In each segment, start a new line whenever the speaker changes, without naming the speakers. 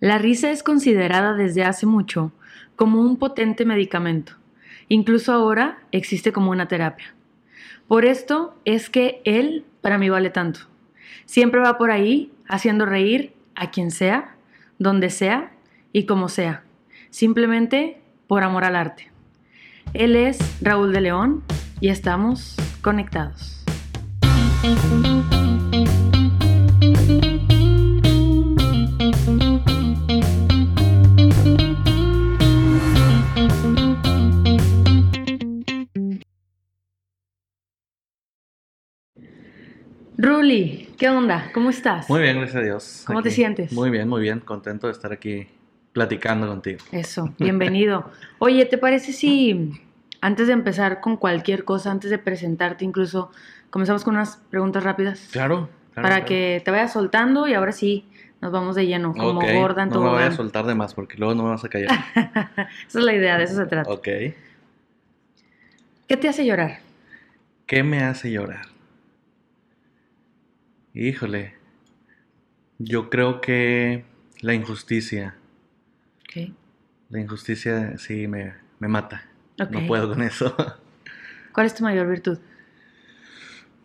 La risa es considerada desde hace mucho como un potente medicamento. Incluso ahora existe como una terapia. Por esto es que él para mí vale tanto. Siempre va por ahí haciendo reír a quien sea, donde sea y como sea. Simplemente por amor al arte. Él es Raúl de León y estamos conectados. Ruli, ¿qué onda? ¿Cómo estás?
Muy bien, gracias a Dios.
¿Cómo te sientes?
Muy bien, muy bien. Contento de estar aquí platicando contigo.
Eso, bienvenido. Oye, ¿te parece si antes de empezar con cualquier cosa, antes de presentarte incluso, comenzamos con unas preguntas rápidas?
Claro. claro
para
claro.
que te vayas soltando y ahora sí nos vamos de lleno, como
Ok,
gorda en
No me voy a soltar de más porque luego no me vas a callar.
Esa es la idea, de eso se trata.
ok.
¿Qué te hace llorar?
¿Qué me hace llorar? Híjole. Yo creo que la injusticia.
Ok.
La injusticia sí me, me mata.
Ok.
No puedo con eso.
¿Cuál es tu mayor virtud?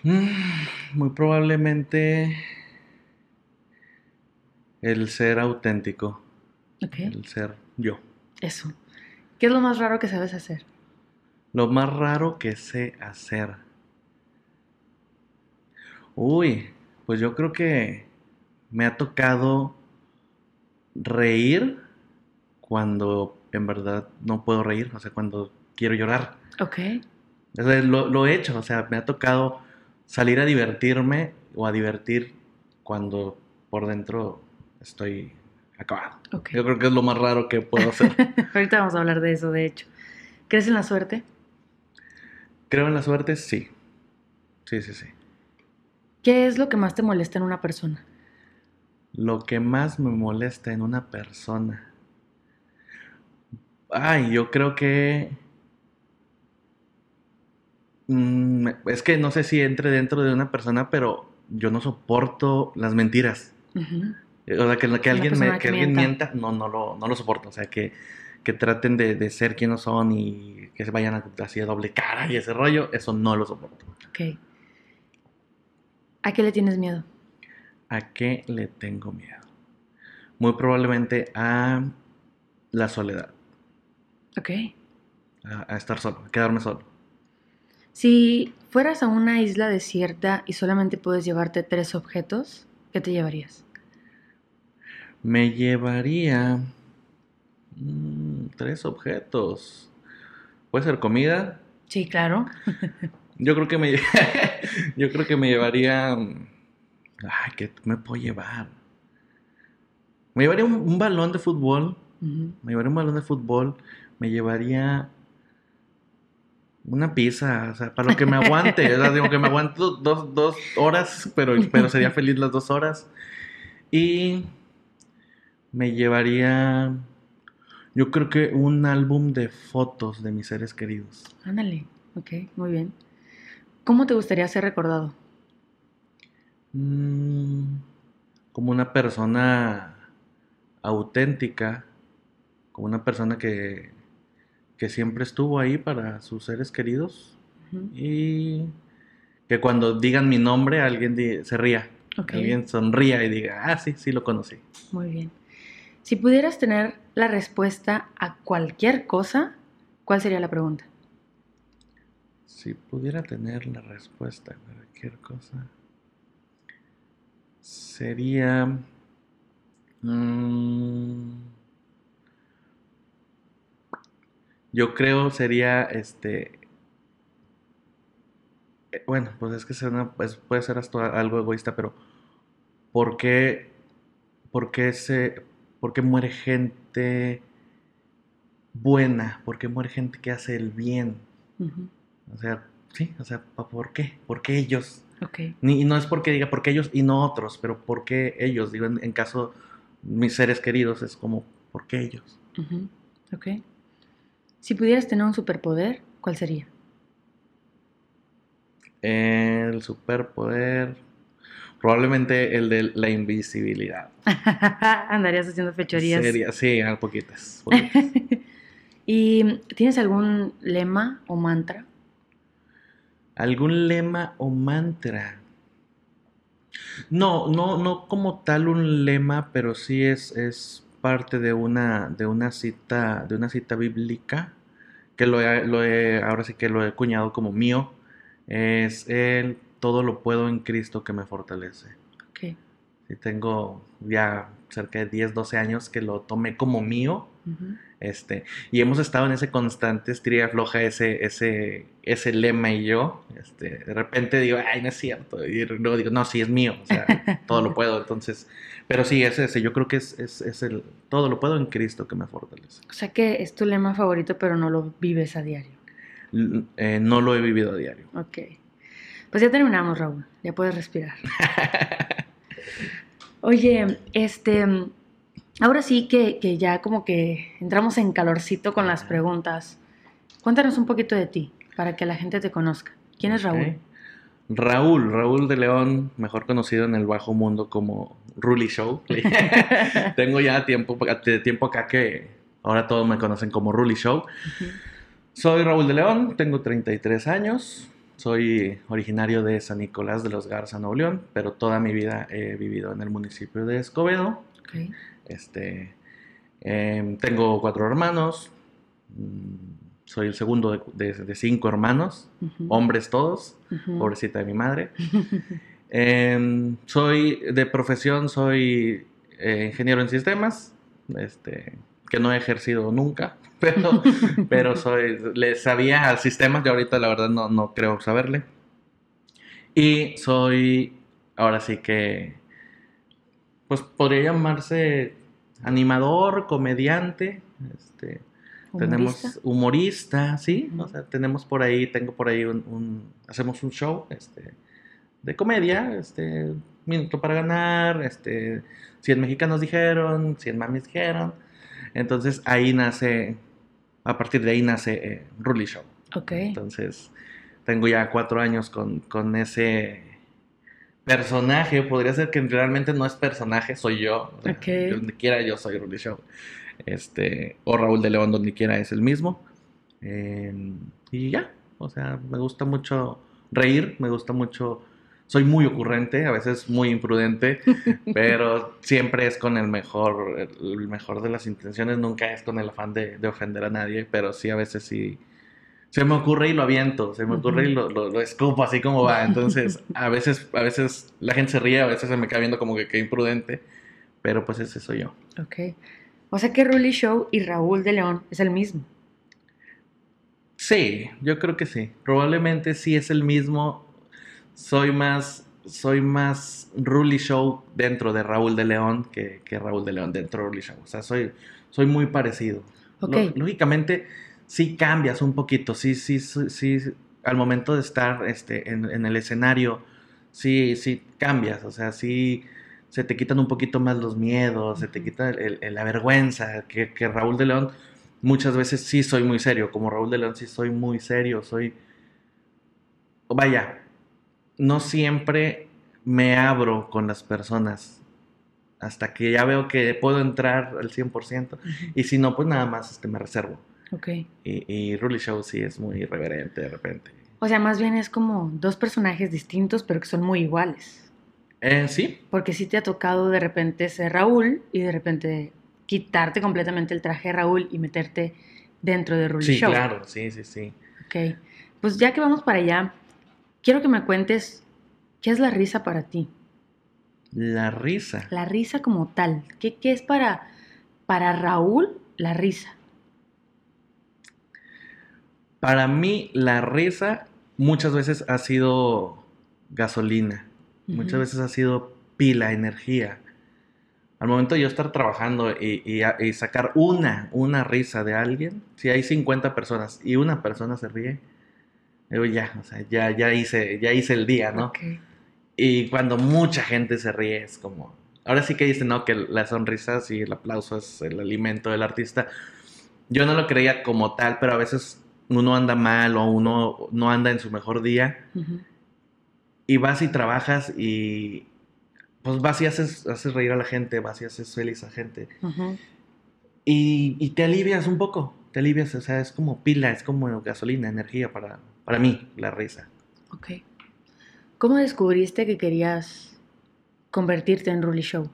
Mm, Muy probablemente el ser auténtico,
Ok.
el ser yo.
Eso. ¿Qué es lo más raro que sabes hacer?
Lo más raro que sé hacer. Uy, pues yo creo que me ha tocado reír cuando en verdad no puedo reír, o sea, cuando quiero llorar.
Ok.
O sea, lo, lo he hecho, o sea, me ha tocado salir a divertirme o a divertir cuando por dentro estoy acabado.
Ok.
Yo creo que es lo más raro que puedo hacer.
Ahorita vamos a hablar de eso, de hecho. ¿Crees en la suerte?
Creo en la suerte, sí. Sí, sí, sí.
¿Qué es lo que más te molesta en una persona?
Lo que más me molesta en una persona. Ay, yo creo que... Mm, es que no sé si entre dentro de una persona, pero yo no soporto las mentiras. O sea, que, que alguien, me,
que
que alguien
mienta.
mienta, no, no lo, no lo soporto. O sea, que, que traten de, de ser quienes son y que se vayan así a doble cara y ese rollo, eso no lo soporto.
Ok. ¿A qué le tienes miedo?
¿A qué le tengo miedo? Muy probablemente a la soledad,
Ok.
a, a estar solo, a quedarme solo.
Si fueras a una isla desierta y solamente puedes llevarte tres objetos, ¿qué te llevarías?
Me llevaría mm, tres objetos. Puede ser comida.
Sí, claro.
Yo creo que me, yo creo que me llevaría. Ay, ¿qué me puedo llevar? Me llevaría un, un balón de fútbol. Me llevaría un balón de fútbol. Me llevaría una pizza, o sea, para lo que me aguante. o sea, digo que me aguante do- dos, dos horas, pero, pero sería feliz las dos horas. Y me llevaría, yo creo que un álbum de fotos de mis seres queridos.
Ándale. Ok, muy bien. ¿Cómo te gustaría ser recordado?
Mm, como una persona auténtica, como una persona que, que siempre estuvo ahí para sus seres queridos y que cuando digan mi nombre alguien se ría, alguien sonría y diga, ah, sí, sí lo conocí.
muy bien. Si pudieras tener la respuesta a cualquier cosa, ¿cuál sería la pregunta?
Si pudiera tener la respuesta a cualquier cosa, sería... mm, yo creo sería este... eh, Bueno, pues es que pues puede ser hasta algo egoísta, pero ¿por qué, por qué se, por qué muere gente buena? ¿Por qué muere gente que hace el bien?
Ujú.
O sea, sí, o sea, ¿pa- ¿por qué? ¿Por qué ellos?
Ok,
Ni, y no es porque diga por qué ellos y no otros, pero ¿por qué ellos? Digo, en, en caso, mis seres queridos es como, ¿por qué ellos?
ujú, ok. Si pudieras tener un superpoder, ¿cuál sería?
El superpoder. Probablemente el de la invisibilidad.
Andarías haciendo fechorías.
Sería, sí, a poquitas. poquitas.
¿Y tienes algún lema o mantra?
¿Algún lema o mantra? No, no, no como tal un lema, pero sí es, es parte de una, de una cita, de una cita bíblica, que lo he, lo he- ahora sí que lo he cuñado como mío. Es el todo lo puedo en Cristo que me fortalece.
Ok.
Sí, tengo ya cerca de 10, 12 años que lo tomé como mío. Este, y hemos estado en ese constante estría floja, ese, ese, ese lema y yo. Este, de repente digo, ay, no es cierto. Y luego digo, no, sí es mío. O sea, todo lo puedo. Entonces, pero sí, es ese. Yo creo que es, es, es el todo lo puedo en Cristo que me fortalece.
O sea que es tu lema favorito, pero no lo vives a diario.
L- eh, no lo he vivido a diario.
Ok. Pues ya terminamos, Raúl. Ya puedes respirar. Oye, este, ahora sí que, que ya como que entramos en calorcito con las preguntas. Cuéntanos un poquito de ti, para que la gente te conozca. ¿Quién es Raúl?
Raúl, Raúl de León, mejor conocido en el bajo mundo como Ruli Show. Tengo ya tiempo, de tiempo acá que ahora todos me conocen como Ruli Show. Soy Raúl de León, tengo 33 años, soy originario de San Nicolás de los Garza, Nuevo León, pero toda mi vida he vivido en el municipio de Escobedo. Este, em, tengo cuatro hermanos, mm, soy el segundo de, de- de cinco hermanos, hombres todos, pobrecita de mi madre. Em, soy de profesión, soy eh, ingeniero en sistemas, este, que no he ejercido nunca, pero, pero soy, le sabía a sistemas, yo ahorita la verdad no, no creo saberle. Y soy, ahora sí que, pues podría llamarse animador, comediante, este, tenemos
¿Humorista?
sí, o sea, tenemos por ahí, tengo por ahí un, un- hacemos un show, este, de comedia, este, minuto para ganar, este, 100 mexicanos dijeron, 100 mamis dijeron, entonces ahí nace, a partir de ahí nace eh, Ruli Show,
Ok.
entonces tengo ya cuatro años con, con ese personaje, podría ser que realmente no es personaje, soy yo, o sea,
Ok.
donde quiera yo soy Ruli Show, este, o Raúl de León, donde quiera es el mismo, Eh, y ya, o sea, me gusta mucho reír, me gusta mucho, soy muy ocurrente, a veces muy imprudente, pero siempre es con el mejor, el mejor de las intenciones, nunca es con el afán de, de ofender a nadie, pero sí a veces sí se me ocurre y lo aviento, se me ocurre y lo, lo, lo escupo así como va, entonces a veces, a veces la gente se ríe, a veces se me queda viendo como que, que imprudente, pero pues ese soy yo.
Ok. O sea que Ruli Show y Raúl de León es el mismo.
Sí, yo creo que sí. Probablemente sí es el mismo. Soy más, soy más Ruli Show dentro de Raúl de León que, que Raúl de León dentro de Ruli Show. O sea, soy, soy muy parecido.
Ok.
Lo- lógicamente, sí cambias un poquito. Sí, sí, sí, sí, Al momento de estar este, en, en el escenario, sí, sí cambias. O sea, sí se te quitan un poquito más los miedos, se te quita el- el- la vergüenza. Que, que Raúl de León muchas veces sí soy muy serio, como Raúl de León sí soy muy serio, soy... Vaya, no siempre me abro con las personas hasta que ya veo que puedo entrar al 100%
Ujú.
y si no, pues nada más este, me reservo.
Ok.
Y, y Rully Show sí es muy irreverente de repente.
O sea, más bien es como dos personajes distintos, pero que son muy iguales.
Eh, sí,
Porque sí te ha tocado de repente ser Raúl y de repente quitarte completamente el traje de Raúl y meterte dentro de Ruli
sí,
Show.
claro, sí, sí, sí.
Ok. Pues ya que vamos para allá, quiero que me cuentes qué es la risa para ti.
La risa.
La risa como tal. ¿Qué, qué es para, para Raúl la risa?
Para mí, la risa muchas veces ha sido gasolina. Muchas
Ujú.
veces ha sido pila, energía. Al momento de yo estar trabajando y, y a- y sacar una, una risa de alguien, si hay 50 personas y una persona se ríe, digo ya, o sea, ya, ya, hice, ya hice el día, ¿no?
Ok.
Y cuando mucha gente se ríe es como... Ahora sí que dicen, ¿no? Que las sonrisas y el aplauso es el alimento del artista. Yo no lo creía como tal, pero a veces uno anda mal o uno no anda en su mejor día y vas y trabajas y, pues vas y haces, haces reír a la gente, vas y haces feliz a la gente. Y te alivias un poco, te alivias, o sea, es como pila, es como gasolina, energía para, para mí, la risa.
Ok. ¿Cómo descubriste que querías convertirte en Rully Show?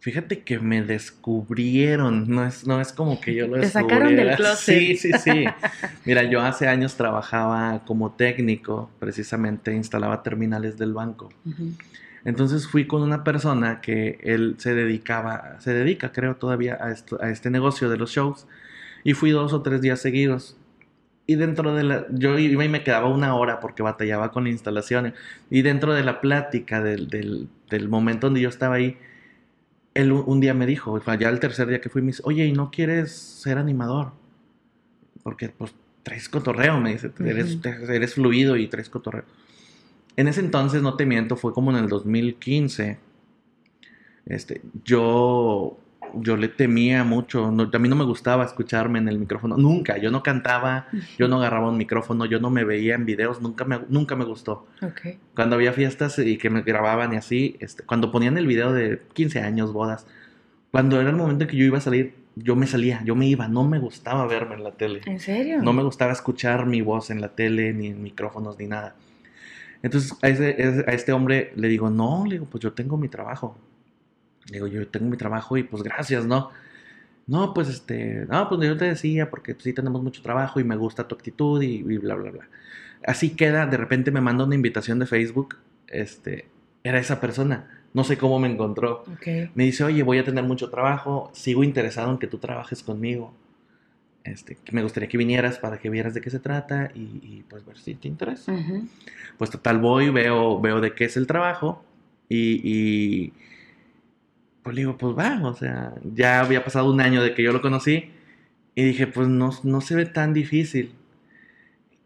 Fíjate que me descubrieron, no es, no es como que yo lo
Te sacaron del closet.
Sí, sí, sí. Mira, yo hace años trabajaba como técnico, precisamente instalaba terminales del banco.
Ujú.
Entonces fui con una persona que él se dedicaba, se dedica creo todavía a, esto, a este negocio de los shows. Y fui dos o tres días seguidos. Y dentro de la, yo iba y me quedaba una hora porque batallaba con la instalación. Y dentro de la plática del, del, del momento donde yo estaba ahí, él un, día me dijo, ya el tercer día que fui, me dice, oye, ¿y no quieres ser animador? Porque pues traes cotorreo, me dice, eres fluido y traes cotorreo. En ese entonces, no te miento, fue como en el 2015. Este, yo, yo le temía mucho. no- a mí no me gustaba escucharme en el micrófono. Nunca. Yo no cantaba, yo no agarraba un micrófono, yo no me veía en videos. Nunca me, nunca me gustó.
Ok.
Cuando había fiestas y que me grababan y así, este, cuando ponían el video de 15 años, bodas, cuando era el momento en que yo iba a salir, yo me salía, yo me iba. No me gustaba verme en la tele.
¿En serio?
No me gustaba escuchar mi voz en la tele, ni en micrófonos, ni nada. Entonces a, ese- a este hombre le digo, no, le digo, pues yo tengo mi trabajo. Digo, yo tengo mi trabajo y pues gracias, ¿no? No, pues este, no, pues yo te decía, porque pues, sí tenemos mucho trabajo y me gusta tu actitud y, y bla, bla, bla. Así queda, de repente me manda una invitación de Facebook, este, era esa persona, no sé cómo me encontró.
Ok.
Me dice, oye, voy a tener mucho trabajo, sigo interesado en que tú trabajes conmigo. Este, me gustaría que vinieras para que vieras de qué se trata y, y, pues ver si te interesa.
Ujú.
Pues total voy, veo, veo de qué es el trabajo y, y, pues le digo, pues va, o sea, ya había pasado un año de que yo lo conocí y dije, pues no, no se ve tan difícil.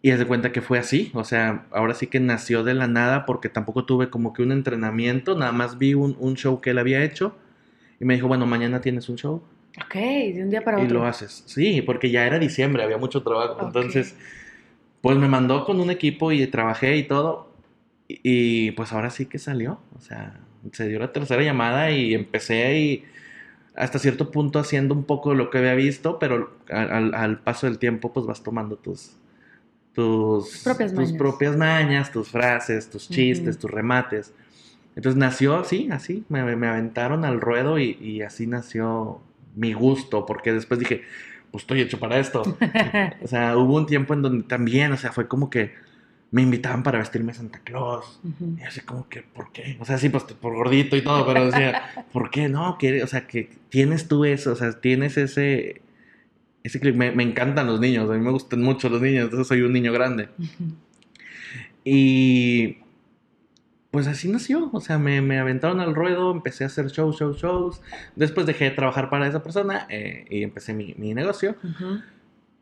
Y de cuenta que fue así, o sea, ahora sí que nació de la nada porque tampoco tuve como que un entrenamiento, nada más vi un, un show que él había hecho y me dijo, bueno, mañana tienes un show
Ok, de un día para
y
otro.
lo haces. Sí, porque ya era diciembre, había mucho trabajo.
Ok.
Entonces, pues me mandó con un equipo y trabajé y todo. Y, y, pues ahora sí que salió. O sea, se dio la tercera llamada y empecé y hasta cierto punto haciendo un poco lo que había visto, pero al, paso del tiempo pues vas tomando tus tus
propias
tus
mañas.
propias mañas, tus frases, tus chistes, tus remates. Entonces nació así, así, me, me aventaron al ruedo y, y así nació mi gusto, porque después dije, pues estoy hecho para esto. O sea, hubo un tiempo en donde también, o sea, fue como que me invitaban para vestirme Santa Claus.
Ujú.
Y así como que, ¿por qué? O sea, sí, pues por gordito y todo, pero decía, ¿por qué no? O sea, que tienes tú eso, o sea, tienes ese... ese clip. me, me encantan los niños, a mí me gustan mucho los niños, entonces soy un niño grande. Y pues así nació, o sea, me, me aventaron al ruedo, empecé a hacer shows, shows, shows. Después dejé de trabajar para esa persona eh, y empecé mi, mi negocio.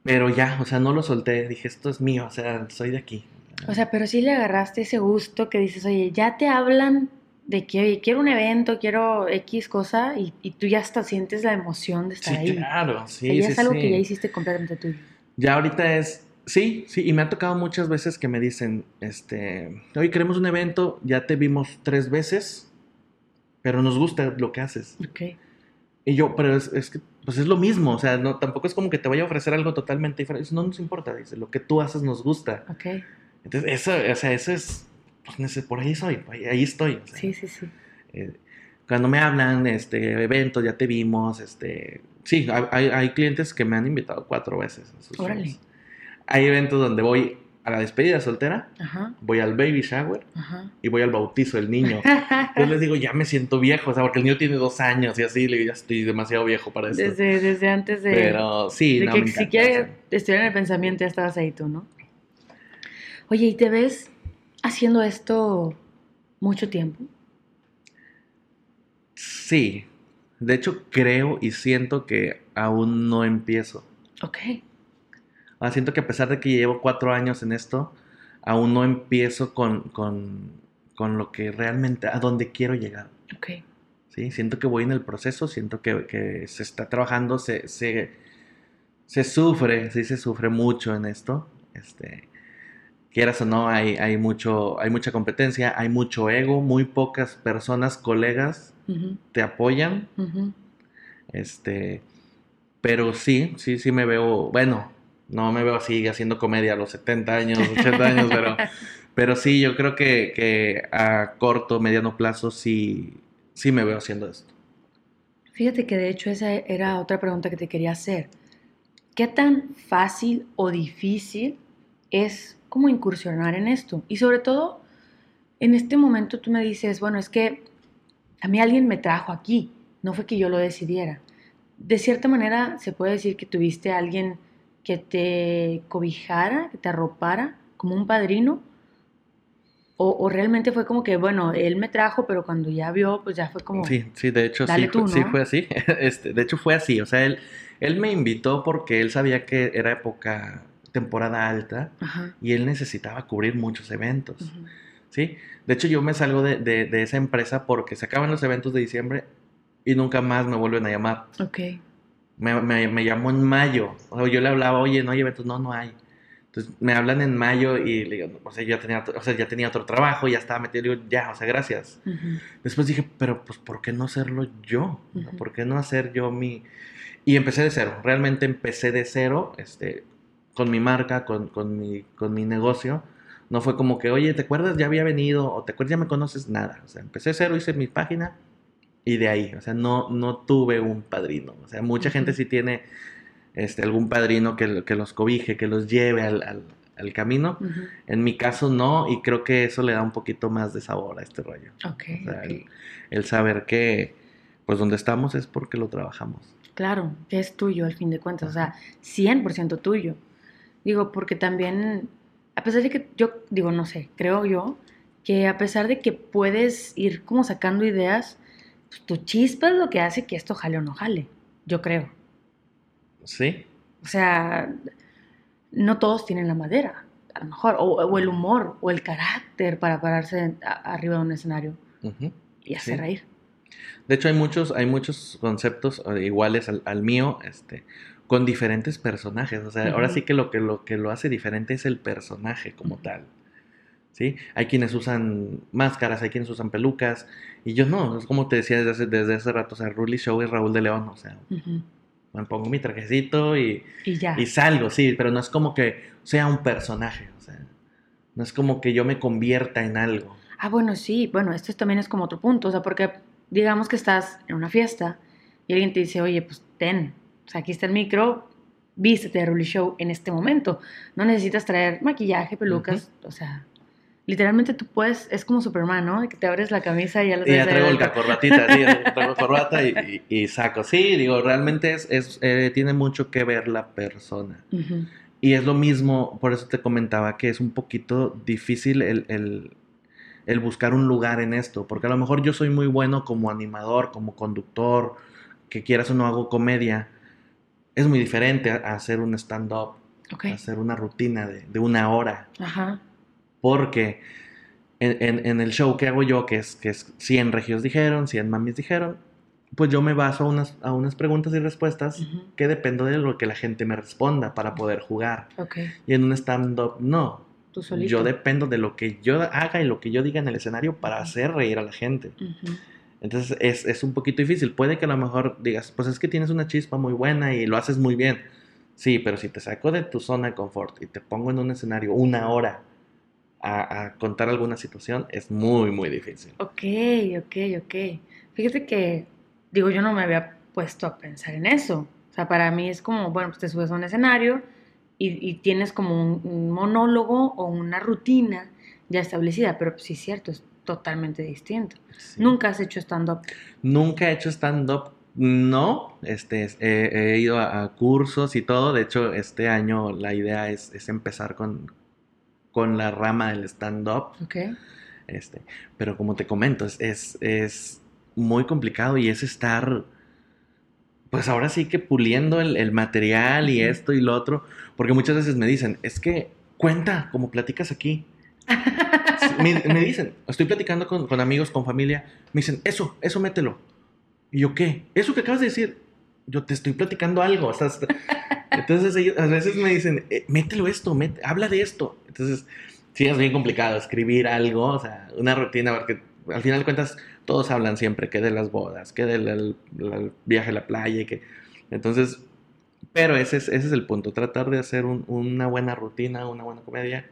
Pero ya, o sea, no lo solté, dije, esto es mío, o sea, soy de aquí.
O sea, pero sí le agarraste ese gusto que dices, oye, ya te hablan de que, oye, quiero un evento, quiero X cosa, y, y tú ya hasta sientes la emoción de estar
sí,
ahí.
claro,
O
sí,
sea, ya
sí,
es algo
sí.
que ya hiciste completamente tuyo.
Ya ahorita es, sí, sí, y me ha tocado muchas veces que me dicen, este, hoy queremos un evento, ya te vimos tres veces, pero nos gusta lo que haces.
Ok.
Y yo, pero es, es que, pues es lo mismo, o sea, no, tampoco es como que te vaya a ofrecer algo totalmente diferente, no nos importa, dice, lo que tú haces nos gusta.
Ok.
Entonces, eso, o sea, eso es, pues, por ahí soy, ahí, estoy. o sea,
Sí, sí, sí.
eh, cuando me hablan, este, eventos, ya te vimos, este, sí, hay, hay- clientes que me han invitado cuatro veces. a sus
Órale.
shows. Hay eventos donde voy a la despedida soltera,
Ajá,
voy al baby shower
ajá.
y voy al bautizo del niño. Yo les digo, ya me siento viejo, o sea, porque el niño tiene dos años y así, le digo, ya estoy demasiado viejo para esto.
Desde, desde antes de,
Pero sí,
de
no,
que
me encanta,
siquiera
o sea.
estuviera en el pensamiento, ya estabas ahí tú, ¿no? Oye, ¿y te ves haciendo esto mucho tiempo?
Sí, de hecho creo y siento que aún no empiezo.
Ok.
Ah, siento que a pesar de que llevo cuatro años en esto, aún no empiezo con, con, con lo que realmente, a donde quiero llegar.
Ok.
¿sí? Siento que voy en el proceso, siento que, que se está trabajando, se, se, se sufre, sí se sufre mucho en esto. Este, quieras o no, hay, hay, mucho, hay mucha competencia, hay mucho ego, muy pocas personas, colegas, te apoyan. Este, pero sí, sí, sí me veo, bueno, no me veo así haciendo comedia a los 70 años, 80 años, pero, pero sí, yo creo que, que a corto, mediano plazo sí, sí me veo haciendo esto.
Fíjate que de hecho esa era otra pregunta que te quería hacer. ¿Qué tan fácil o difícil es como incursionar en esto? Y sobre todo, en este momento tú me dices, bueno, es que a mí alguien me trajo aquí, no fue que yo lo decidiera. De cierta manera se puede decir que tuviste a alguien que te cobijara, que te arropara, como un padrino. O, o realmente fue como que, bueno, él me trajo, pero cuando ya vio, pues ya fue como...
Sí, sí, de hecho sí,
tú,
sí fue así. Este, de hecho fue así, o sea, él, él me invitó porque él sabía que era época, temporada alta,
Ajá.
y él necesitaba cubrir muchos eventos. ¿sí? De hecho, yo me salgo de, de- de esa empresa porque se acaban los eventos de diciembre y nunca más me vuelven a llamar.
Ok.
Me, me- me llamó en mayo. O sea, yo le hablaba, oye, no hay eventos, no, no hay. Entonces me hablan en mayo y le digo, o sea, yo ya tenía, o sea, ya tenía otro trabajo, ya estaba metido, digo, ya, o sea, gracias. Después dije, pero pues, ¿por qué no hacerlo yo? ¿Por qué no hacer yo mi...? Y empecé de cero, realmente empecé de cero, este, con mi marca, con, con mi, con mi negocio. No fue como que, oye, ¿te acuerdas? Ya había venido, o ¿te acuerdas? Ya me conoces, nada. O sea, empecé cero, hice mi página y de ahí, o sea, no, no tuve un padrino. O sea, mucha gente sí tiene este, algún padrino que, que los cobije, que los lleve al, al- al camino.
Ujú.
En mi caso no, y creo que eso le da un poquito más de sabor a este rollo.
Ok,
O sea,
ok.
el, el saber que, pues, donde estamos es porque lo trabajamos.
Claro, que es tuyo al fin de cuentas, o sea, 100% tuyo. Digo, porque también, a pesar de que yo, digo, no sé, creo yo, que a pesar de que puedes ir como sacando ideas, pues tu chispa es lo que hace que esto jale o no jale, yo creo.
¿Sí?
O sea, no todos tienen la madera, a lo mejor, o, o el humor, o el carácter para pararse a- arriba de un escenario y hacer
Sí.
reír.
De hecho, hay muchos, hay muchos conceptos eh, iguales al, al mío, este, con diferentes personajes. O sea, ahora sí que lo que lo que lo hace diferente es el personaje como tal. ¿Sí? Hay quienes usan máscaras, hay quienes usan pelucas, y yo no, es como te decía desde hace, desde hace rato, o sea, Rully Show es Raúl de León, o sea, me pongo mi trajecito y,
Y ya.
y salgo, sí, pero no es como que sea un personaje, o sea, no es como que yo me convierta en algo.
Ah, bueno, sí, bueno, esto también es como otro punto, o sea, porque digamos que estás en una fiesta y alguien te dice, oye, pues ten, sea, aquí está el micro, vístete de Rully Show en este momento. No necesitas traer maquillaje, pelucas, o sea, literalmente tú puedes, es como Superman, ¿no? Que te abres la camisa y ya lo
Y ya traigo el
adentro.
corbatita, sí, traigo corbata y, y- y saco. Sí, digo, realmente es, es, eh, tiene mucho que ver la persona.
Ujú,
Y es lo mismo, por eso te comentaba que es un poquito difícil el, el- el buscar un lugar en esto, porque a lo mejor yo soy muy bueno como animador, como conductor, que quieras o no hago comedia. Es muy diferente a, a hacer un stand-up,
Ok,
a hacer una rutina de, de una hora.
ajá,
Porque en, en- en el show que hago yo, que es, que es 100 regios dijeron, 100 mamis dijeron, pues yo me baso a unas, a unas preguntas y respuestas que dependo de lo que la gente me responda para poder jugar. Y en un stand-up, no.
tú solito.
Yo dependo de lo que yo haga y lo que yo diga en el escenario para hacer reír a la gente. Entonces es, es un poquito difícil. Puede que a lo mejor digas, pues es que tienes una chispa muy buena y lo haces muy bien. Sí, pero si te saco de tu zona de confort y te pongo en un escenario una hora a, a contar alguna situación, es muy, muy difícil.
Ok, ok, ok. Fíjate que, digo, yo no me había puesto a pensar en eso. O sea, para mí es como, bueno, pues te subes a un escenario y, y tienes como un, un monólogo o una rutina ya establecida, pero pues sí es cierto, es totalmente distinto.
Sí.
Nunca has hecho stand-up.
Nunca he hecho stand-up, no. Este, es- he, ido a, a cursos y todo. De hecho, este año la idea es, es empezar con, con la rama del stand-up. Este, pero como te comento, es, es, es muy complicado y es estar, pues ahora sí que puliendo el, el material y esto y lo otro. Porque muchas veces me dicen, es que cuenta como platicas aquí. Me, me dicen, estoy platicando con, con amigos, con familia, me dicen, eso, eso mételo. ¿Y yo qué? Eso que acabas de decir, yo te estoy platicando algo. o sea, entonces ellos a veces me dicen, "Eh, mételo esto, habla de esto. Entonces sí es bien complicado escribir algo, o sea, una rutina, porque al final de cuentas todos hablan siempre que de las bodas, que del viaje a la playa, que entonces, pero ese es, ese es el punto, tratar de hacer una buena rutina, una buena comedia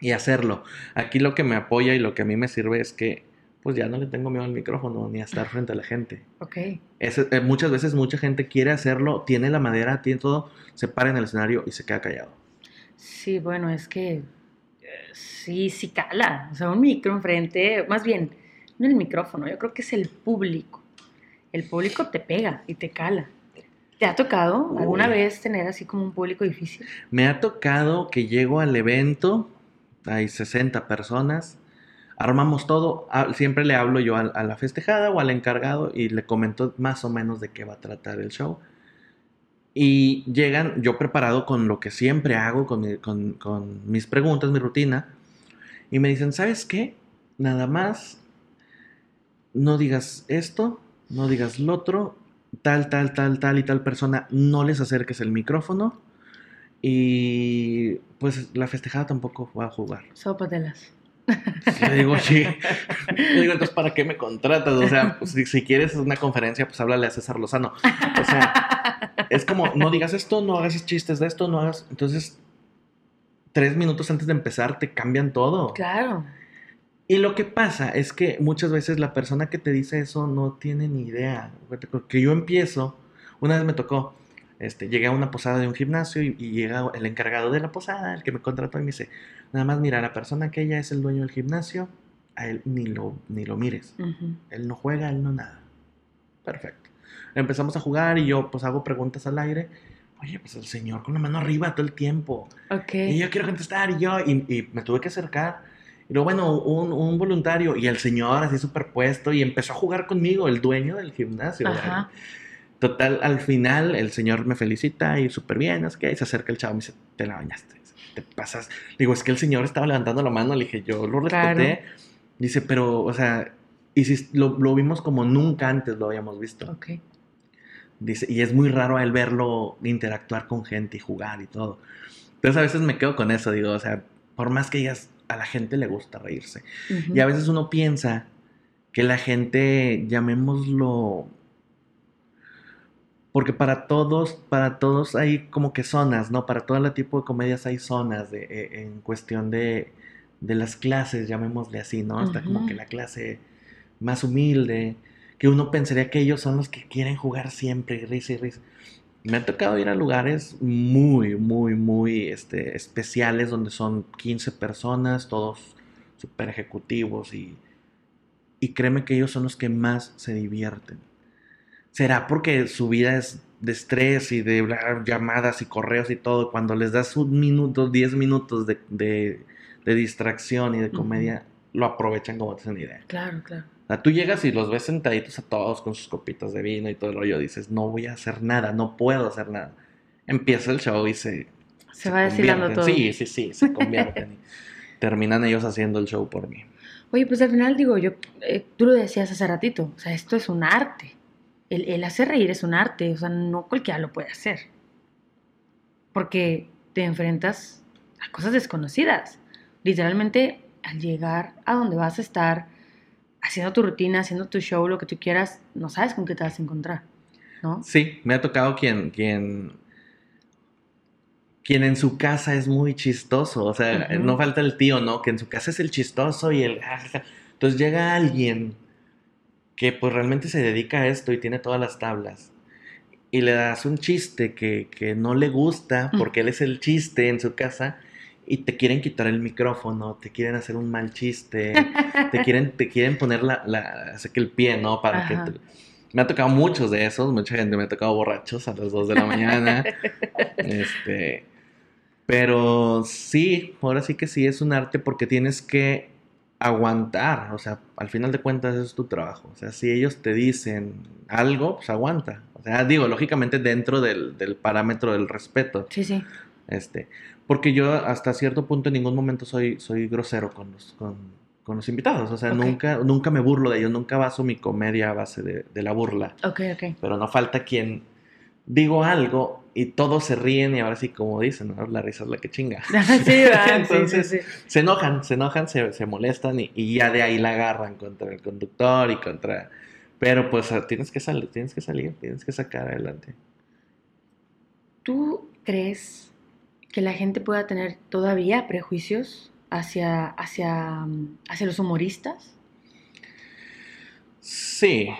y hacerlo. Aquí lo que me apoya y lo que a mí me sirve es que pues ya no le tengo miedo al micrófono ni a estar frente a la gente.
Ok.
Eh, muchas veces mucha gente quiere hacerlo, tiene la madera, tiene todo, se para en el escenario y se queda callado.
Sí, bueno, es que sí, sí cala. O sea, un micro enfrente, más bien, no el micrófono, yo creo que es el público. El público te pega y te cala. ¿Te ha tocado alguna vez tener así como un público difícil?
Me ha tocado que llego al evento, hay 60 personas, armamos todo, siempre le hablo yo a, la festejada o al encargado y le comento más o menos de qué va a tratar el show. Y llegan, yo preparado con lo que siempre hago, con, mis preguntas, mi rutina, y me dicen, ¿sabes qué? Nada más, no digas esto, no digas lo otro, tal, tal, tal, tal y tal persona, no les acerques el micrófono. Y pues la festejada tampoco va a jugar.
Sopatelas.
Le digo, sí. Le digo, entonces, ¿para qué me contratas? O sea, pues, si, quieres una conferencia, pues háblale a César Lozano. O sea, es como, no digas esto, no hagas chistes de esto, no hagas. Entonces, tres minutos antes de empezar te cambian todo.
Claro.
Y lo que pasa es que muchas veces la persona que te dice eso no tiene ni idea. Que yo empiezo, una vez me tocó, este, llegué a una posada de un gimnasio y, llega el encargado de la posada, el que me contrató, y me dice, nada más mira, la persona que ella es el dueño del gimnasio, a él ni lo, ni lo mires. Él no juega, él no nada. Perfecto. Empezamos a jugar y yo pues hago preguntas al aire. Oye, pues el señor con la mano arriba todo el tiempo.
Ok.
Y yo quiero contestar y yo, y, me tuve que acercar. Y luego, bueno, un, un voluntario y el señor así superpuesto y empezó a jugar conmigo, el dueño del gimnasio. Ajá. Total, al final el señor me felicita y súper bien, es que se acerca el chavo y me dice, te la bañaste, te pasas. Digo, es que el señor estaba levantando la mano, le dije, yo lo respeté. Dice, pero, o sea, y si lo, lo, vimos como nunca antes lo habíamos visto.
Ok.
Dice, y es muy raro él verlo interactuar con gente y jugar y todo. Entonces a veces me quedo con eso, digo, o sea, por más que digas, a la gente le gusta reírse. Y a veces uno piensa que la gente, llamémoslo porque para todos, para todos hay como que zonas, ¿no? Para todo el tipo de comedias hay zonas de, eh, en cuestión de, de, las clases, llamémosle así, ¿no? Está como que la clase más humilde, que uno pensaría que ellos son los que quieren jugar siempre, risa y risa. Me ha tocado ir a lugares muy, muy, muy este, especiales donde son 15 personas, todos súper ejecutivos y, y créeme que ellos son los que más se divierten. ¿Será porque su vida es de estrés y de llamadas y correos y todo? Cuando les das un minuto, diez minutos de, distracción y de comedia, lo aprovechan como te idea.
Claro, claro.
O sea, tú llegas y los ves sentaditos a todos con sus copitas de vino y todo el rollo. Dices, no voy a hacer nada, no puedo hacer nada. Empieza el show y se.
Se, va desfilando todo.
Sí, sí, sí, se convierten. y terminan ellos haciendo el show por mí.
Oye, pues al final digo, yo, eh, tú lo decías hace ratito, o sea, esto es un arte el, hacer reír es un arte, o sea, no cualquiera lo puede hacer. Porque te enfrentas a cosas desconocidas. Literalmente, al llegar a donde vas a estar, haciendo tu rutina, haciendo tu show, lo que tú quieras, no sabes con qué te vas a encontrar, ¿no?
Sí, me ha tocado quien, quien, quien en su casa es muy chistoso, o sea, no falta el tío, ¿no? Que en su casa es el chistoso y el... Entonces llega alguien que pues realmente se dedica a esto y tiene todas las tablas. Y le das un chiste que, no le gusta mm. porque él es el chiste en su casa y te quieren quitar el micrófono, te quieren hacer un mal chiste, te quieren, te quieren poner la, la que el pie, ¿no? Para que Me ha tocado muchos de esos, mucha gente me ha tocado borrachos a las 2 de la mañana. este, pero sí, ahora sí que sí es un arte porque tienes que aguantar, o sea, al final de cuentas eso es tu trabajo, o sea, si ellos te dicen algo, pues aguanta, o sea, digo, lógicamente dentro del, parámetro del respeto.
Sí, sí.
Este, porque yo hasta cierto punto en ningún momento soy, soy grosero con los, con, los invitados, o sea, nunca, nunca me burlo de ellos, nunca baso mi comedia a base de, la burla.
Ok, ok.
Pero no falta quien digo algo y todos se ríen y ahora sí, como dicen, ¿no? la risa es la que chinga.
sí.
Entonces,
sí, sí, sí.
se enojan, se enojan, se, se molestan y, y ya de ahí la agarran contra el conductor y contra... Pero pues tienes que salir, tienes que salir, tienes que sacar adelante.
¿Tú crees que la gente pueda tener todavía prejuicios hacia, hacia, hacia los humoristas?
Sí.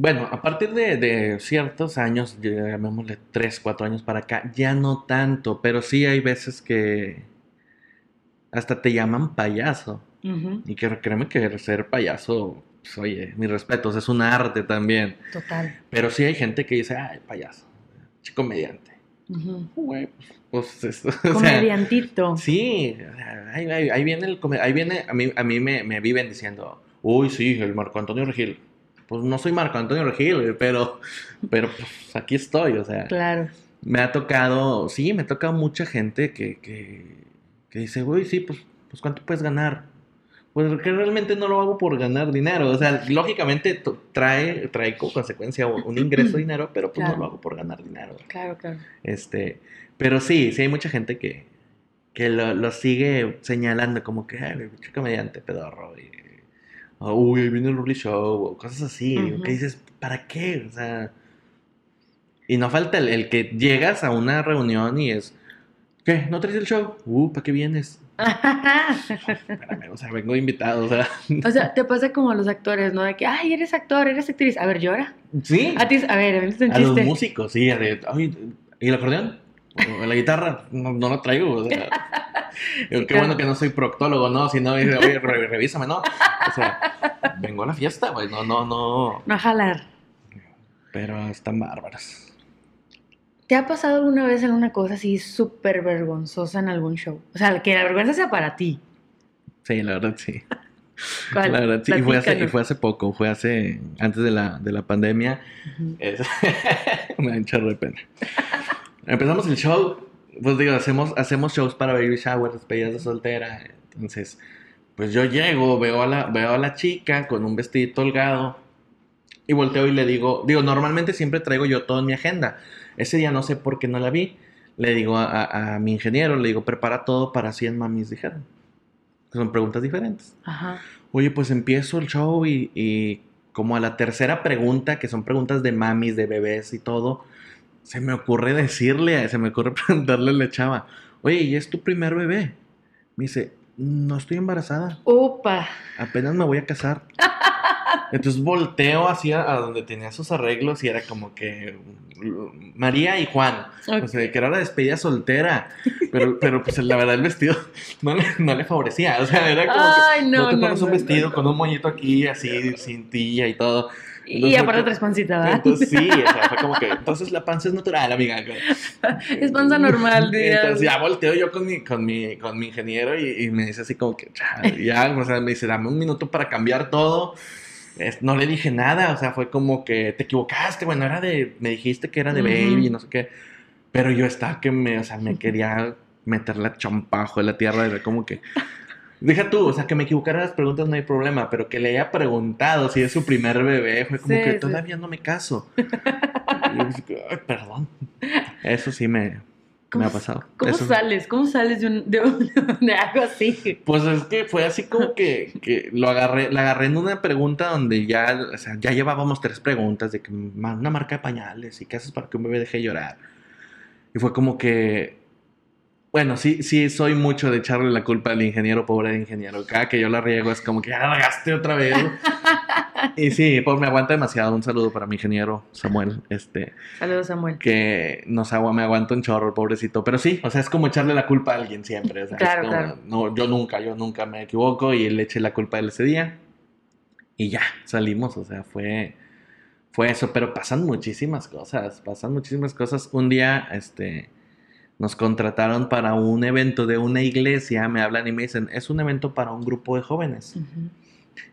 Bueno, a partir de, de ciertos años, llamémosle 3, 4 años para acá, ya no tanto, pero sí hay veces que hasta te llaman payaso. Y que créeme que ser payaso, pues, oye, mis respetos, es un arte también.
Total.
Pero sí hay gente que dice, ay, payaso, chico mediante.
Ujú.
Güey, pues, pues es- o sea,
Comediantito.
Sí, ahí, ahí- ahí viene el ahí viene, a mí, a mí me, me viven diciendo, uy, sí, el Marco Antonio Regil. Pues no soy Marco Antonio Regil, güey, pero, pero pues, aquí estoy, o sea,
Claro.
me ha tocado, sí, me ha tocado mucha gente que, que, que dice, uy, sí, pues, pues ¿cuánto puedes ganar? Pues que realmente no lo hago por ganar dinero, o sea, lógicamente trae, trae como consecuencia un ingreso de dinero, pero pues
Claro.
no lo hago por ganar dinero.
Claro, claro.
Este, pero sí, sí hay mucha gente que, que lo, lo sigue señalando como que, ay, pinche comediante pedorro, y, o, uy, ahí viene el Rully Show, o cosas así,
Ujú.
que dices, ¿para qué? O sea, y no falta el, el que llegas a una reunión y es, ¿qué? ¿No traes el show? Uh, ¿para qué vienes? Espérame, o sea, vengo invitado, o sea,
o sea, te pasa como a los actores, ¿no? De que, ay, eres actor, eres actriz. A ver, llora.
sí,
A ti, a ver, a ver, es un
a los
chiste.
músicos, sí, de, ay, ¿y el acordeón? La guitarra, no, no lo traigo, o sea, qué bueno que no soy proctólogo, ¿no? Si no, dice, oye, re- revísame, ¿no? O sea, vengo a la fiesta, güey, no, no, no.
No a jalar.
Pero están bárbaras.
¿Te ha pasado alguna vez alguna cosa así súper vergonzosa en algún show? O sea, que la vergüenza sea para ti.
Sí, la verdad, sí.
¿Cuál?
La verdad, sí. Y fue, hace, y
Platícanos.
fue hace poco, fue hace, antes de la, de la pandemia. Es- me da un de pena. Empezamos el show, pues digo, hacemos, hacemos shows para baby shower, despedidas de soltera. Entonces, pues yo llego, veo a la, veo a la chica con un vestidito holgado y volteo y le digo, digo, normalmente siempre traigo yo todo en mi agenda. Ese día no sé por qué no la vi. Le digo a, a- a mi ingeniero, le digo, prepara todo para 100 mamis, dijeron. Son preguntas diferentes.
Ajá.
Oye, pues empiezo el show y, y como a la tercera pregunta, que son preguntas de mamis, de bebés y todo, se me ocurre decirle, se me ocurre preguntarle a la chava, oye, ¿y es tu primer bebé? Me dice, no estoy embarazada,
Opa.
apenas me voy a casar. Entonces volteo hacia a donde tenía sus arreglos y era como que María y Juan. O sea, que era la despedida soltera. Pero, pero pues la verdad el vestido no le, no le favorecía. O sea, era como que
no,
no te
no,
pones un vestido con un moñito aquí, así, cintilla y todo.
Y aparte tres pancitas, ¿verdad?
Entonces sí, o sea, fue como que, entonces la panza es natural, amiga.
Es panza normal, dirías.
Entonces ya volteo yo con mi, con mi, con mi ingeniero y, y me dice así como que, ya, o sea, me dice, dame un minuto para cambiar todo. Es- no le dije nada, o sea, fue como que te equivocaste, bueno, era de, me dijiste que era de
Ujú.
baby, no sé qué. Pero yo estaba que me, o sea, me quería meter la champajo en la tierra, era como que... Deja tú, o sea, que me equivocara en las preguntas no hay problema, pero que le haya preguntado si es su primer bebé, fue como
Sí,
que
sí.
todavía no me caso. "Ay, perdón. Eso sí me, me
¿Cómo-
ha pasado.
¿Cómo
Eso-
sales? ¿Cómo sales de, un- de, un- de algo así?
Pues es que fue así como que, que lo agarré, la agarré en una pregunta donde ya, o sea, ya llevábamos tres preguntas de que una marca de pañales y qué haces para que un bebé deje de llorar. Y fue como que, bueno, sí, sí soy mucho de echarle la culpa al ingeniero, pobre ingeniero. Cada que yo la riego es como que ya la regaste otra vez. y sí, pues me aguanta demasiado. Un saludo para mi ingeniero Samuel, este,
Saludos, Samuel.
que nos agua, me aguanta un chorro, pobrecito. Pero sí, o sea, es como echarle la culpa a alguien siempre. o sea, es
Claro,
como,
claro.
No, yo nunca, yo nunca me equivoco y le eché la culpa a él ese día. Y ya, salimos, o sea, fue, fue eso. Pero pasan muchísimas cosas, pasan muchísimas cosas. Un día, este, nos contrataron para un evento de una iglesia, me hablan y me dicen, es un evento para un grupo de jóvenes.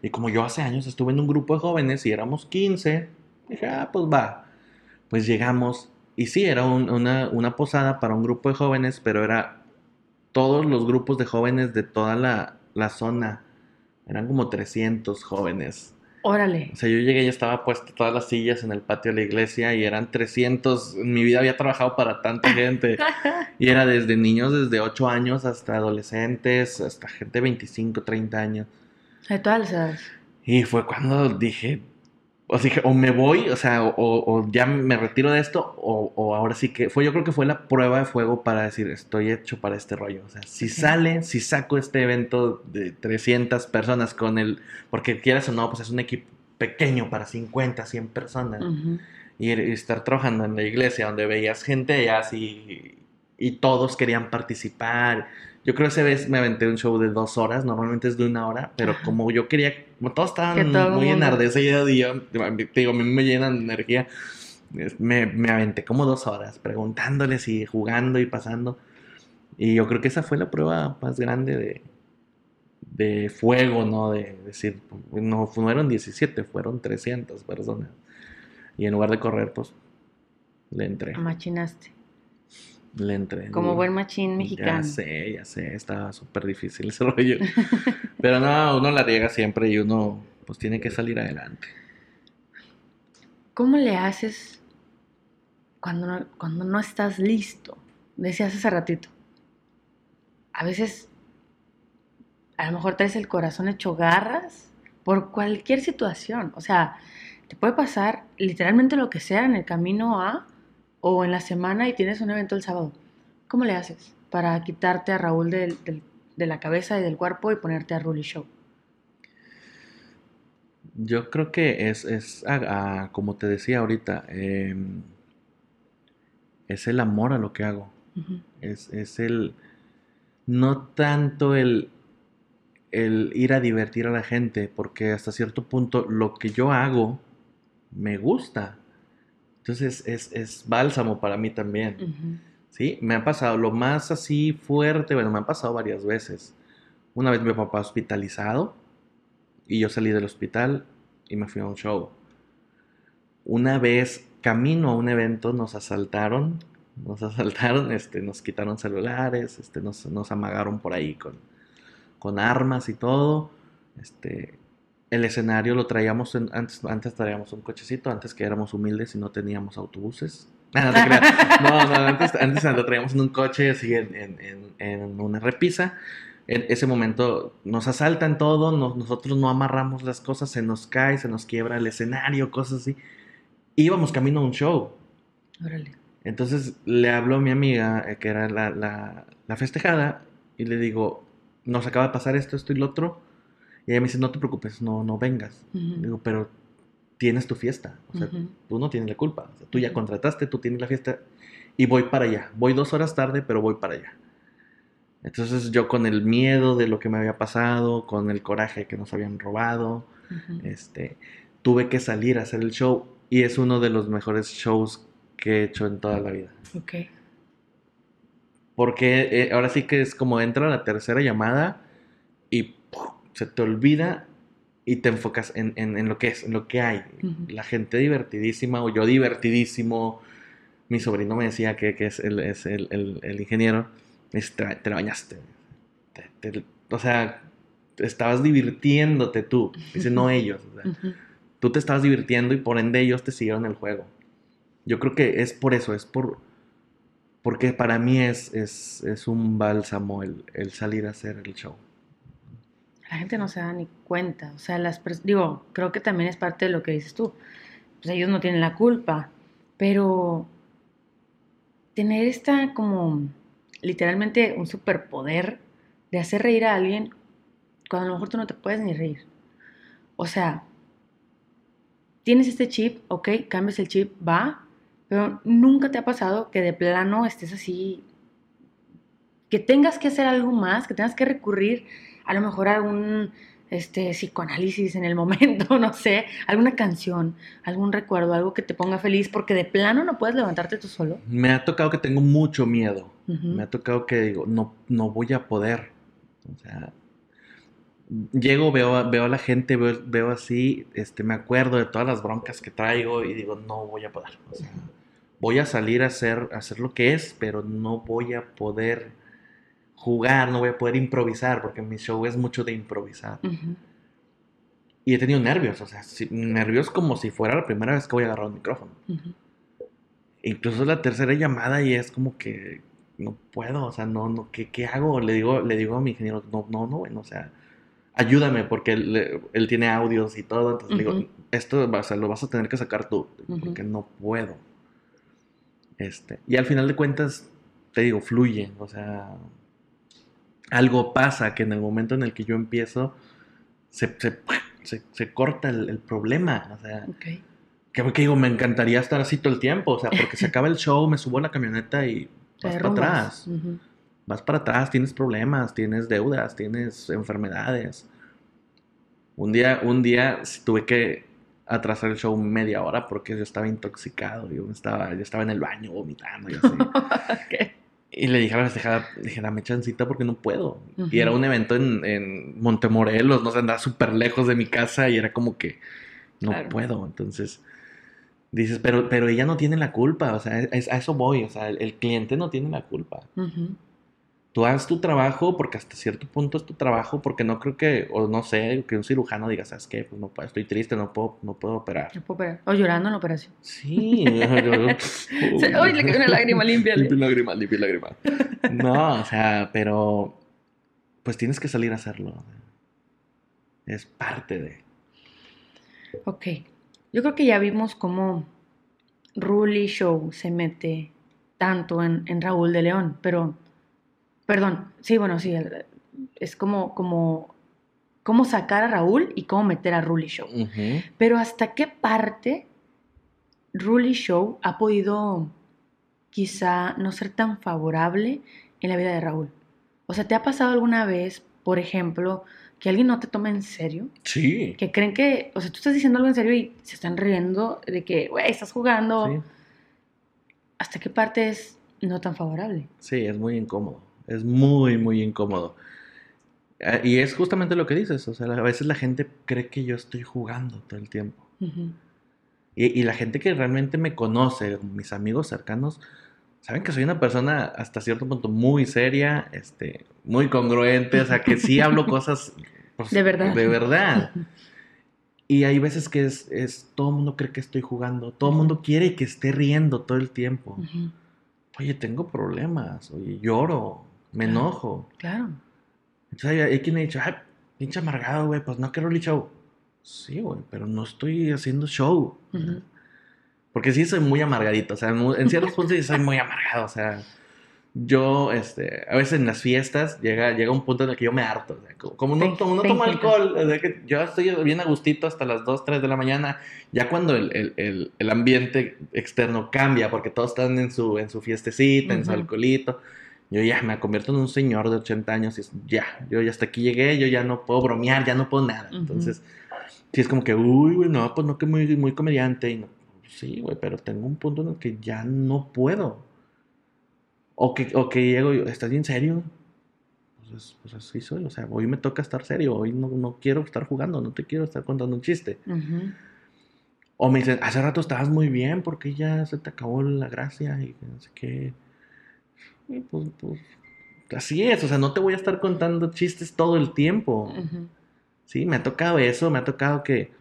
Y como yo hace años estuve en un grupo de jóvenes y éramos 15, dije, ah, pues va. Pues llegamos y sí, era un- una, una posada para un grupo de jóvenes, pero era todos los grupos de jóvenes de toda la, la zona. Eran como 300 jóvenes.
Órale.
O sea, yo llegué y estaba puesto todas las sillas en el patio de la iglesia y eran 300. En mi vida había trabajado para tanta gente. y era desde niños desde 8 años hasta adolescentes, hasta gente de 25, 30 años.
De todas las edades.
Y fue cuando dije, o, dije, o me voy, o sea, o, o ya me retiro de esto, o, o, ahora sí que fue, yo creo que fue la prueba de fuego para decir, estoy hecho para este rollo. O sea, si sale, si saco este evento de 300 personas con el, porque quieras o no, pues es un equipo pequeño para 50, 100 personas. Uh -huh. y, y, estar trabajando en la iglesia donde veías gente así y todos querían participar. Yo creo que esa vez me aventé un show de dos horas, normalmente es de una hora, pero como yo quería, como todos estaban todo muy enardecidos y yo, te digo, a mí me llenan de energía, me, me, aventé como dos horas preguntándoles y jugando y pasando. Y yo creo que esa fue la prueba más grande de, de fuego, ¿no? De decir, no fueron 17, fueron 300 personas. Y en lugar de correr, pues, le entré.
Machinaste.
Le entré.
Como buen machín mexicano.
Ya sé, ya sé, estaba súper difícil ese rollo. Pero no, uno la riega siempre y uno pues tiene que salir adelante.
¿Cómo le haces cuando no, cuando no estás listo? Decías hace ratito. A veces a lo mejor traes el corazón hecho garras por cualquier situación. O sea, te puede pasar literalmente lo que sea en el camino a o en la semana y tienes un evento el sábado. ¿Cómo le haces para quitarte a Raúl de, la cabeza y del cuerpo y ponerte a Rully Show?
Yo creo que es, es a, a, como te decía ahorita, eh, es el amor a lo que hago. Uh -huh. es, es, el, no tanto el, el ir a divertir a la gente, porque hasta cierto punto lo que yo hago me gusta. Entonces es, es bálsamo para mí también. Uh -huh. ¿Sí? Me ha pasado lo más así fuerte, bueno, me ha pasado varias veces. Una vez mi papá hospitalizado y yo salí del hospital y me fui a un show. Una vez camino a un evento nos asaltaron, nos asaltaron, este, nos quitaron celulares, este, nos, nos amagaron por ahí con, con armas y todo. Este, el escenario lo traíamos, en, antes, antes traíamos un cochecito, antes que éramos humildes y no teníamos autobuses. No, no, no, no antes, antes, lo traíamos en un coche así en, en, en, una repisa. En ese momento nos asaltan todo, nos, nosotros no amarramos las cosas, se nos cae, se nos quiebra el escenario, cosas así. Íbamos camino a un show.
Órale.
Entonces le hablo a mi amiga, eh, que era la, la, la festejada, y le digo, nos acaba de pasar esto, esto y lo otro. Y ella me dice, no te preocupes, no, no vengas. Uh -huh. Digo, pero tienes tu fiesta. O sea, uh -huh. tú no tienes la culpa. O sea, tú ya contrataste, tú tienes la fiesta. Y voy para allá. Voy dos horas tarde, pero voy para allá. Entonces yo con el miedo de lo que me había pasado, con el coraje que nos habían robado, uh -huh. este, tuve que salir a hacer el show. Y es uno de los mejores shows que he hecho en toda la vida.
Ok.
Porque eh, ahora sí que es como entra la tercera llamada. Se te olvida y te enfocas en, en, en, lo que es, en lo que hay. Uh -huh. La gente divertidísima o yo divertidísimo. Mi sobrino me decía que, que es, el, es el, el, el ingeniero. Te, te bañaste. Te, te, o sea, estabas divirtiéndote tú. Dice, no ellos. O sea, uh -huh. Tú te estabas divirtiendo y por ende ellos te siguieron el juego. Yo creo que es por eso, es por... Porque para mí es, es, es un bálsamo el, el salir a hacer el show
la gente no se da ni cuenta. O sea, las digo, creo que también es parte de lo que dices tú. Pues ellos no tienen la culpa, pero tener esta como literalmente un superpoder de hacer reír a alguien cuando a lo mejor tú no te puedes ni reír. O sea, tienes este chip, ok, cambias el chip, va, pero nunca te ha pasado que de plano estés así, que tengas que hacer algo más, que tengas que recurrir a lo mejor algún este, psicoanálisis en el momento, no sé, alguna canción, algún recuerdo, algo que te ponga feliz, porque de plano no puedes levantarte tú solo.
Me ha tocado que tengo mucho miedo. Uh -huh. Me ha tocado que digo, no, no voy a poder. O sea, llego, veo, veo a la gente, veo, veo así, este, me acuerdo de todas las broncas que traigo y digo, no voy a poder. O sea, voy a salir a hacer, a hacer lo que es, pero no voy a poder jugar, no voy a poder improvisar, porque mi show es mucho de improvisar. Uh -huh. Y he tenido nervios, o sea, si- nervios como si fuera la primera vez que voy a agarrar un micrófono.
Ujú.
Incluso la tercera llamada y es como que no puedo, o sea, no, no, ¿qué, qué hago? Le digo, le digo a mi ingeniero, no, no, no, bueno, o sea, ayúdame porque él, él tiene audios y todo, entonces le
Ujú.
digo, esto o sea, lo vas a tener que sacar tú, porque no puedo. Este, y al final de cuentas, te digo, fluye, o sea, algo pasa que en el momento en el que yo empiezo, se, se, se- se corta el, el problema, o sea,
Ok.
que, que digo, me encantaría estar así todo el tiempo, o sea, porque se acaba el show, me subo a la camioneta y vas para atrás. Vas para atrás, tienes problemas, tienes deudas, tienes enfermedades. Un día, un día tuve que atrasar el show media hora porque yo estaba intoxicado, yo estaba, yo estaba en el baño vomitando y así.
Ok.
Y le dije a la festejada, dije, dame chancita porque no puedo. Y era un evento en, en Montemorelos, no sé, andaba súper lejos de mi casa y era como que no
Claro.
puedo. Entonces dices, pero, pero ella no tiene la culpa, o sea, es- a eso voy, o sea, el, el cliente no tiene la culpa.
Ujú.
Tú haz tu trabajo porque hasta cierto punto es tu trabajo, porque no creo que, o no sé, que un cirujano diga, ¿sabes qué? Pues no puedo, estoy triste, no puedo, no puedo operar.
No puedo operar. O llorando en la operación.
Sí.
Uy, le cayó una lágrima, límpiale.
Limpia lágrima, limpia lágrima. No, o sea, pero pues tienes que salir a hacerlo. Es parte de.
Ok. Yo creo que ya vimos cómo Ruli Show se mete tanto en, en Raúl de León, pero. Perdón, sí, bueno, sí. Es como, como. Cómo sacar a Raúl y cómo meter a Ruli Show. Pero hasta qué parte Ruli Show ha podido quizá no ser tan favorable en la vida de Raúl. O sea, ¿te ha pasado alguna vez, por ejemplo, que alguien no te tome en serio?
Sí.
Que creen que, o sea, tú estás diciendo algo en serio y se están riendo de que, güey, estás jugando.
Sí.
¿Hasta qué parte es no tan favorable?
Sí, es muy incómodo. Es muy, muy incómodo. Ah, Y es justamente lo que dices. O sea, a veces la gente cree que yo estoy jugando todo el tiempo. Y, y la gente que realmente me conoce, mis amigos cercanos, saben que soy una persona hasta cierto punto muy seria, este, muy congruente, o sea, que sí hablo cosas pues,
De verdad.
De verdad. Y hay veces que es, es todo el mundo cree que estoy jugando, todo el mundo quiere que esté riendo todo el tiempo.
Ujú.
Oye, tengo problemas, oye, lloro, me
Claro.
enojo.
Claro.
Entonces hay, hay quien ha dicho, ay, pinche amargado, güey, pues no quiero el show. Sí, güey, pero no estoy haciendo show.
Ujú.
Porque sí soy muy amargadito, o sea, en ciertos puntos sí soy muy amargado, o sea, yo, este, a veces en las fiestas llega, llega un punto en el que yo me harto, o sea, co- como no, como no tomo alcohol, o sea, que yo estoy bien a gustito hasta las 2, 3 de la mañana, ya cuando el, el- el- el ambiente externo cambia, porque todos están en su, en su fiestecita, en su alcoholito, yo ya me convierto en un señor de 80 años y es, ya, yo ya hasta aquí llegué, yo ya no puedo bromear, ya no puedo nada, entonces... Sí, es como que, uy, güey, no, pues no que muy, muy comediante. Y no, sí, güey, pero tengo un punto en el que ya no puedo. O que, o que llego yo, ¿estás bien serio? Pues, es- pues así soy, o sea, hoy me toca estar serio, hoy no, no quiero estar jugando, no te quiero estar contando un chiste.
Ujú.
O me dicen, hace rato estabas muy bien, porque ya se te acabó la gracia y no sé qué. Y pues, pues, así es, o sea, no te voy a estar contando chistes todo el tiempo. Sí, me ha tocado eso, me ha tocado que,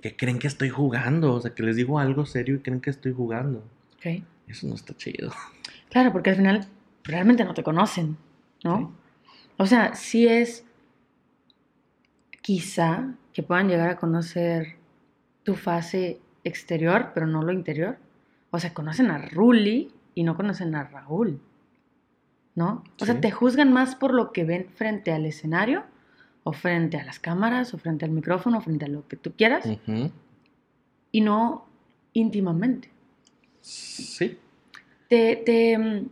que creen que estoy jugando, o sea, que les digo algo serio y creen que estoy jugando. Eso no está chido.
Claro, porque al final realmente no te conocen, ¿no? O sea, sí es quizá que puedan llegar a conocer tu fase exterior, pero no lo interior. O sea, conocen a Ruli y no conocen a Raúl, ¿no? O sea, te juzgan más por lo que ven frente al escenario, o frente a las cámaras, o frente al micrófono, o frente a lo que tú quieras, y no íntimamente.
Sí.
te, te, mm,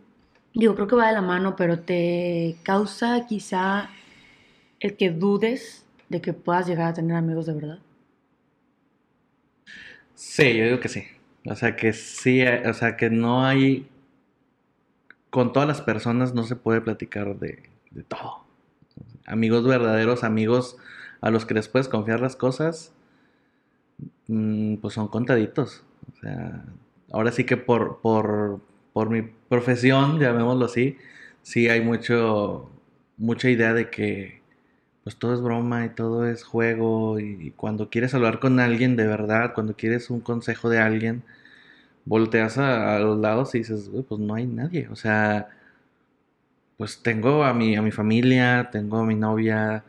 digo, creo que va de la mano, pero te causa quizá el que dudes de que puedas llegar a tener amigos de verdad.
Sí, yo digo que sí. O sea, que sí, eh, o sea, que no hay... Con todas las personas no se puede platicar de, todo. Amigos verdaderos, amigos a los que les puedes confiar las cosas, mm, pues son contaditos. O sea, ahora sí que por, por, por mi profesión, llamémoslo así, sí hay mucho, mucha idea de que pues todo es broma y todo es juego y cuando quieres hablar con alguien de verdad, cuando quieres un consejo de alguien, volteas a, los lados y dices, pues no hay nadie, o sea, pues tengo a mi, a mi familia, tengo a mi novia,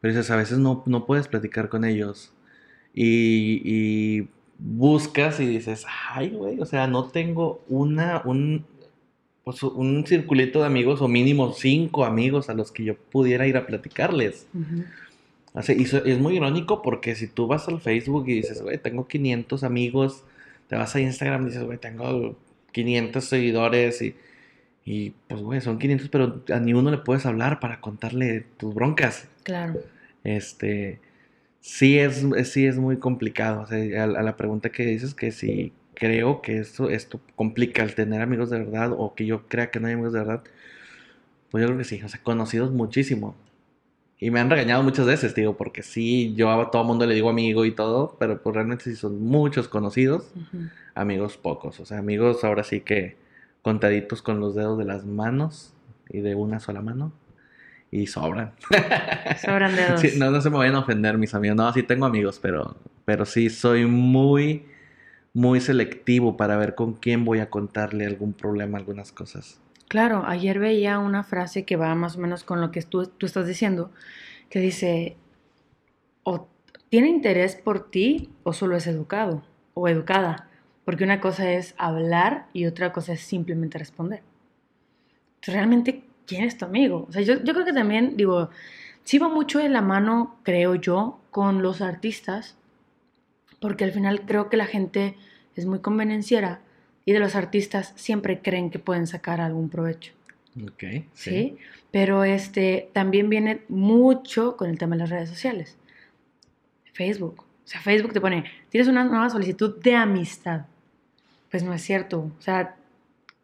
pero dices, a veces no, no puedes platicar con ellos y, y buscas y dices, ay, güey, o sea, no tengo una, un, pues, un circulito de amigos o mínimo cinco amigos a los que yo pudiera ir a platicarles. y es muy irónico porque si tú vas al Facebook y dices, güey, tengo 500 amigos, te vas a Instagram y dices, güey, tengo 500 seguidores y, y pues, güey, son 500, pero a ni uno le puedes hablar para contarle tus broncas.
Claro.
Este, sí es, sí es muy complicado. O sea, a, la pregunta que dices que si creo que esto, esto complica el tener amigos de verdad o que yo crea que no hay amigos de verdad, pues yo creo que sí. O sea, conocidos muchísimo. Y me han regañado muchas veces, digo, porque sí, yo a todo mundo le digo amigo y todo, pero pues realmente sí son muchos conocidos, amigos pocos. O sea, amigos ahora sí que contaditos con los dedos de las manos y de una sola mano y sobran.
Sobran dedos.
no, no se me vayan a ofender mis amigos. No, sí tengo amigos, pero, pero sí soy muy, muy selectivo para ver con quién voy a contarle algún problema, algunas cosas.
Claro, ayer veía una frase que va más o menos con lo que tú, tú estás diciendo, que dice, tiene interés por ti o solo es educado o educada, porque una cosa es hablar y otra cosa es simplemente responder. Realmente ¿quién es tu amigo? O sea, yo, creo que también, digo, sí va mucho de la mano, creo yo, con los artistas, porque al final creo que la gente es muy convenenciera y de los artistas siempre creen que pueden sacar algún provecho.
Ok.
Sí. Pero este también viene mucho con el tema de las redes sociales. Facebook. O sea, Facebook te pone, tienes una nueva solicitud de amistad. Pues no es cierto. O sea,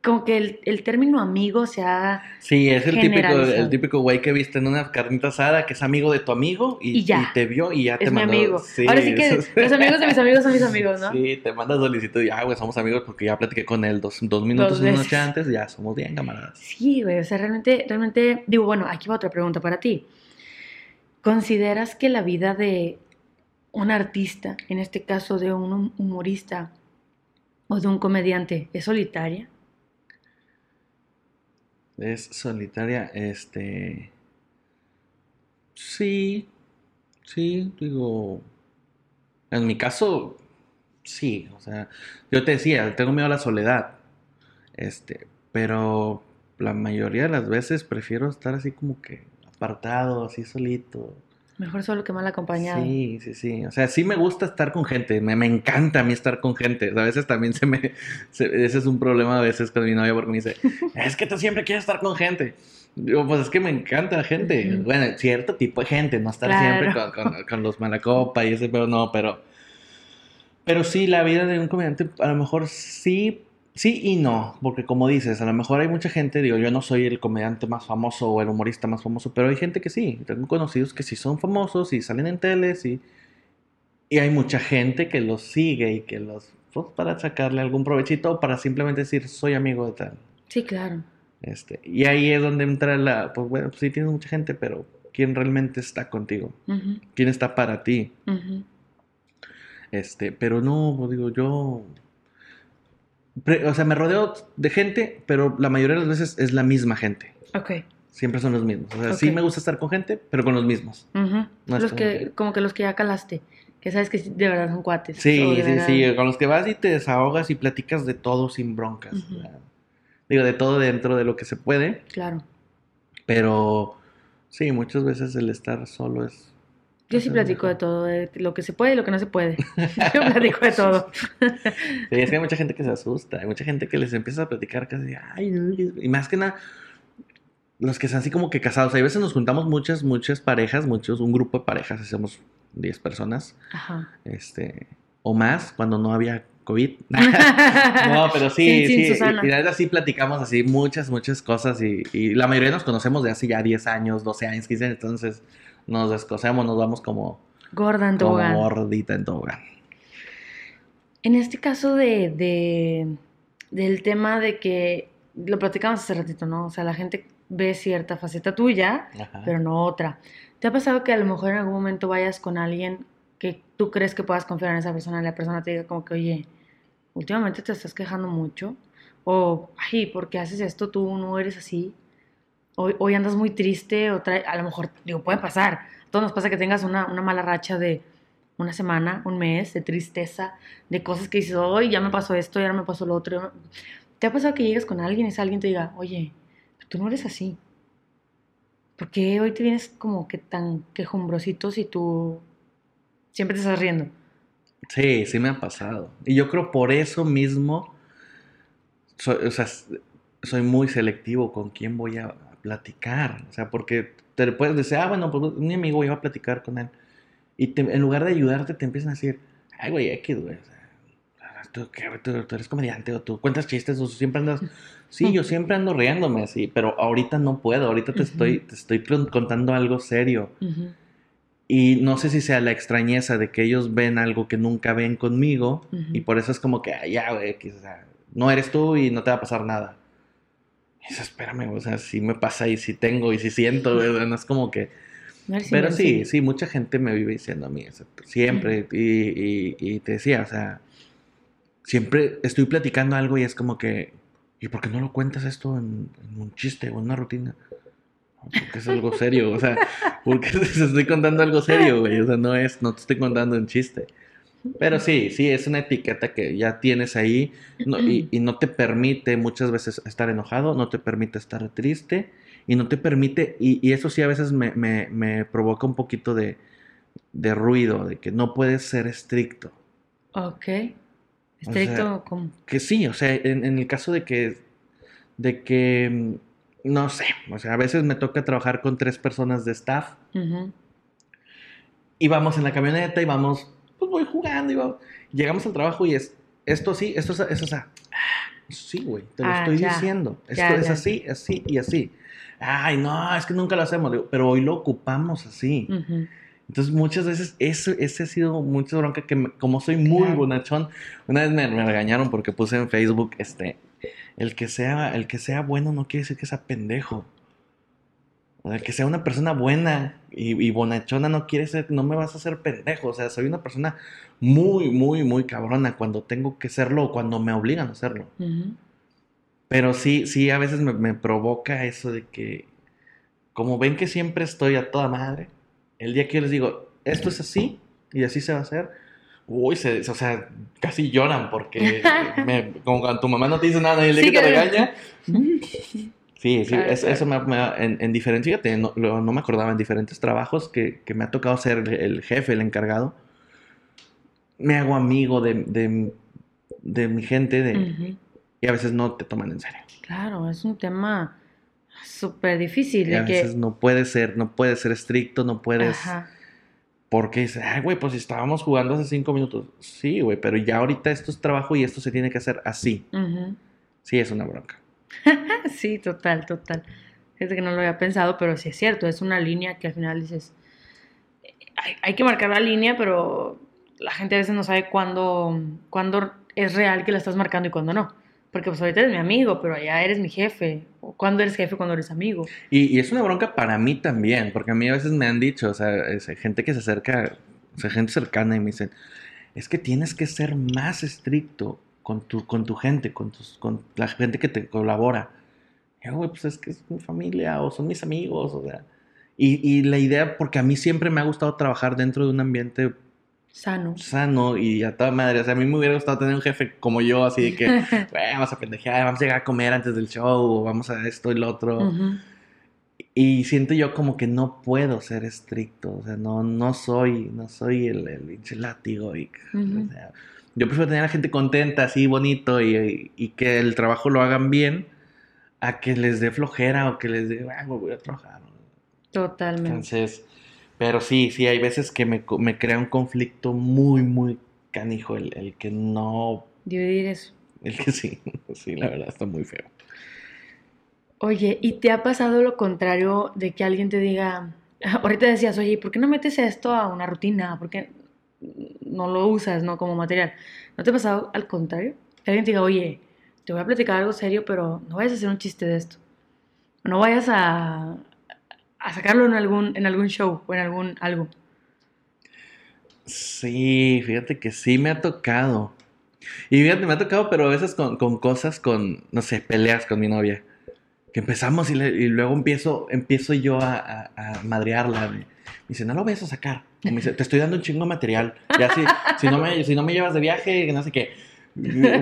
como que el, el, término amigo se ha.
Sí, es el típico, el típico güey que viste en una carnita asada que es amigo de tu amigo y, ya. te vio y ya te mandó.
mi amigo. Ahora sí que los amigos de mis amigos son mis amigos, ¿no?
Sí, te manda solicitud y ya, güey, somos amigos porque ya platiqué con él dos, dos minutos una noche antes, ya somos bien camaradas.
Sí, güey, o sea, realmente, realmente, digo, bueno, aquí va otra pregunta para ti. ¿Consideras que la vida de un artista, en este caso de un humorista o de un comediante, es solitaria?
Es solitaria, este... Sí, sí, digo... En mi caso, sí, o sea, yo te decía, tengo miedo a la soledad, este, pero la mayoría de las veces prefiero estar así como que apartado, así solito.
Mejor solo que mal acompañado.
Sí, sí, sí. O sea, sí me gusta estar con gente. Me, me encanta a mí estar con gente. A veces también se me... ese es un problema a veces con mi novia porque me dice, es que tú siempre quieres estar con gente. Digo, pues es que me encanta la gente. Bueno, cierto tipo de gente, no estar siempre con, con, con, los malacopa y ese, pero no, pero... Pero sí, la vida de un comediante a lo mejor sí Sí y no, porque como dices, a lo mejor hay mucha gente, digo, yo no soy el comediante más famoso o el humorista más famoso, pero hay gente que sí, tengo conocidos que sí son famosos y salen en teles y, y hay mucha gente que los sigue y que los, pues, para sacarle algún provechito o para simplemente decir, soy amigo de tal.
Sí, claro.
Este, y ahí es donde entra la, pues bueno, pues sí tienes mucha gente, pero ¿quién realmente está contigo? ¿Quién está para ti? Este, pero no, pues, digo, yo o sea, me rodeo de gente, pero la mayoría de las veces es la misma gente.
Ok.
Siempre son los mismos. O sea, sí me gusta estar con gente, pero con los mismos.
los que, como que los que ya calaste. Que sabes que de verdad son cuates.
Sí, sí, sí. Con los que vas y te desahogas y platicas de todo sin broncas. digo, de todo dentro de lo que se puede.
Claro.
pero sí, muchas veces el estar solo es
yo sí platico de todo, de lo que se puede y lo que no se puede. Yo platico de todo.
Sí, es que hay mucha gente que se asusta, hay mucha gente que les empieza a platicar casi, ay, y más que nada, los que están así como que casados. Hay veces nos juntamos muchas, muchas parejas, muchos, un grupo de parejas, hacemos 10 personas. Ajá. Este, o más, cuando no había COVID. no, pero sí, sí, sí y, así platicamos así muchas, muchas cosas y, y, la mayoría nos conocemos de hace ya 10 años, 12 años, 15 entonces nos descosemos, nos vamos como...
Gorda en tobogán.
Como gordita en tobogán.
En este caso de, de, del tema de que, lo platicamos hace ratito, ¿no? O sea, la gente ve cierta faceta tuya, pero no otra. ¿Te ha pasado que a lo mejor en algún momento vayas con alguien que tú crees que puedas confiar en esa persona y la persona te diga como que, oye, últimamente te estás quejando mucho? O, ay, ¿por qué haces esto? Tú no eres así. Hoy, andas muy triste o trae, a lo mejor, digo, puede pasar. A todos nos pasa que tengas una, una mala racha de una semana, un mes, de tristeza, de cosas que dices, hoy ya me pasó esto, ya no me pasó lo otro. ¿Te ha pasado que llegues con alguien y ese alguien te diga, oye, tú no eres así? ¿Por qué hoy te vienes como que tan quejumbrosito si tú siempre te estás riendo?
Sí, sí me ha pasado. Y yo creo por eso mismo, o sea, soy muy selectivo con quién voy a platicar. O sea, porque te puedes decir, ah, bueno, pues mi amigo iba a platicar con él. Y te, en lugar de ayudarte, te empiezan a decir, ay, güey, X, güey. ¿Tú, tú, tú, eres comediante o tú cuentas chistes o siempre andas... Sí, yo siempre ando riéndome así, pero ahorita no puedo. Ahorita te, estoy, te estoy contando algo serio. Y no sé si sea la extrañeza de que ellos ven algo que nunca ven conmigo y por eso es como que, ay, ya, güey, o sea, no eres tú y no te va a pasar nada. Dices, espérame, o sea, si me pasa y si tengo y si siento, no es como que pero sí, sí, mucha gente me vive diciendo a mí eso, siempre. Y, te decía, o sea, siempre estoy platicando algo y es como que, ¿y por qué no lo cuentas esto en, un chiste o en una rutina? Porque es algo serio, o sea, porque te estoy contando algo serio, güey, o sea, no es, no te estoy contando en chiste. Pero sí, sí, es una etiqueta que ya tienes ahí y, y, no te permite muchas veces estar enojado, no te permite estar triste y no te permite, y, eso sí a veces me, provoca un poquito de, ruido, de que no puedes ser estricto.
Ok. Estricto como...
Que sí, o sea, en, el caso de que, de que, no sé, o sea, a veces me toca trabajar con tres personas de staff. Y vamos en la camioneta y vamos, pues voy jugando y vamos. Llegamos al trabajo y es, esto sí, esto es, es, ah, sí, güey, te lo ah, estoy diciendo. Esto es así, así y así ay, no, es que nunca lo hacemos, pero hoy lo ocupamos así. Entonces muchas veces ese, ese ha sido mucha bronca que como soy muy bonachón, una vez me, regañaron porque puse en Facebook, este, el que sea, el que sea bueno no quiere decir que sea pendejo. Que sea una persona buena y, bonachona no quiere ser, no me vas a hacer pendejo. O sea, soy una persona muy, muy, muy cabrona cuando tengo que serlo o cuando me obligan a hacerlo. Pero sí, sí, a veces me, provoca eso de que, como ven que siempre estoy a toda madre, el día que yo les digo, esto es así y así se va a hacer, uy, se, o sea, casi lloran porque, como cuando tu mamá no te dice nada y el día que te regaña. Sí, sí, eso, me, en, en diferentes, fíjate, no, no, me acordaba, en diferentes trabajos que, que, me ha tocado ser el jefe, el encargado, me hago amigo de, de, de mi gente, de, y a veces no te toman en serio.
Claro, es un tema súper difícil.
Y a veces no puede ser, no puede ser estricto, no puedes... Porque dices, ay, güey, pues si estábamos jugando hace cinco minutos. Sí, güey, pero ya ahorita esto es trabajo y esto se tiene que hacer así. Sí, es una bronca.
sí, total, total. Es que no lo había pensado, pero sí es cierto, es una línea que al final dices, hay, que marcar la línea, pero la gente a veces no sabe cuándo, cuándo es real que la estás marcando y cuándo no. Porque pues ahorita eres mi amigo, pero allá eres mi jefe. ¿Cuándo eres jefe? cuando eres amigo?
Y, es una bronca para mí también, porque a mí a veces me han dicho, o sea, gente que se acerca, gente cercana y me dicen, es que tienes que ser más estricto con tu, con tu gente, con, tus, con la gente que te colabora. Yo, güey, pues es que es mi familia o son mis amigos, o sea. Y, y la idea, porque a mí siempre me ha gustado trabajar dentro de un ambiente
Sano.
Sano y a toda madre. O sea, a mí me hubiera gustado tener un jefe como yo, así de que, vamos a pendejear, vamos a llegar a comer antes del show, o vamos a esto y lo otro. Y siento yo como que no puedo ser estricto, o sea, no, no soy, no soy el, el látigo. Y, yo prefiero tener a la gente contenta, así bonito, y, y, que el trabajo lo hagan bien, a que les dé flojera o que les dé, ah, voy a trabajar.
Totalmente.
Entonces, pero sí, sí, hay veces que me, crea un conflicto muy, muy canijo el, el que no...
Dividir eso.
El que sí, sí, la verdad está muy feo.
Oye, ¿y te ha pasado lo contrario de que alguien te diga, ahorita decías, oye, ¿por qué no metes esto a una rutina? ¿Por qué no lo usas, no como material? ¿No te ha pasado al contrario? Que alguien te diga, oye, te voy a platicar algo serio, pero no vayas a hacer un chiste de esto. No vayas a, a sacarlo en algún, en algún show o en algún algo.
Sí, fíjate que sí me ha tocado. Y fíjate, me ha tocado, pero a veces con, con cosas, con, no sé, peleas con mi novia. Que empezamos y, le- y luego empiezo, empiezo yo a, a, a madrearla. Me dice, no lo vayas a sacar. Y me dice, te estoy dando un chingo de material. Ya si, si, no me, si no me llevas de viaje, no sé qué.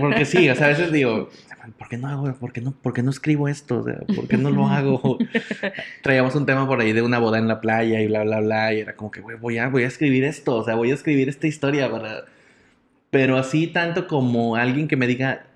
Porque sí, o sea, a veces digo, ¿por qué no hago, por qué no, por qué no escribo esto? O sea, ¿Por qué no lo hago? Traíamos un tema por ahí de una boda en la playa y bla, bla, bla. Y era como que, güey, voy a, voy a escribir esto. O sea, voy a escribir esta historia para... Pero así tanto como alguien que me diga,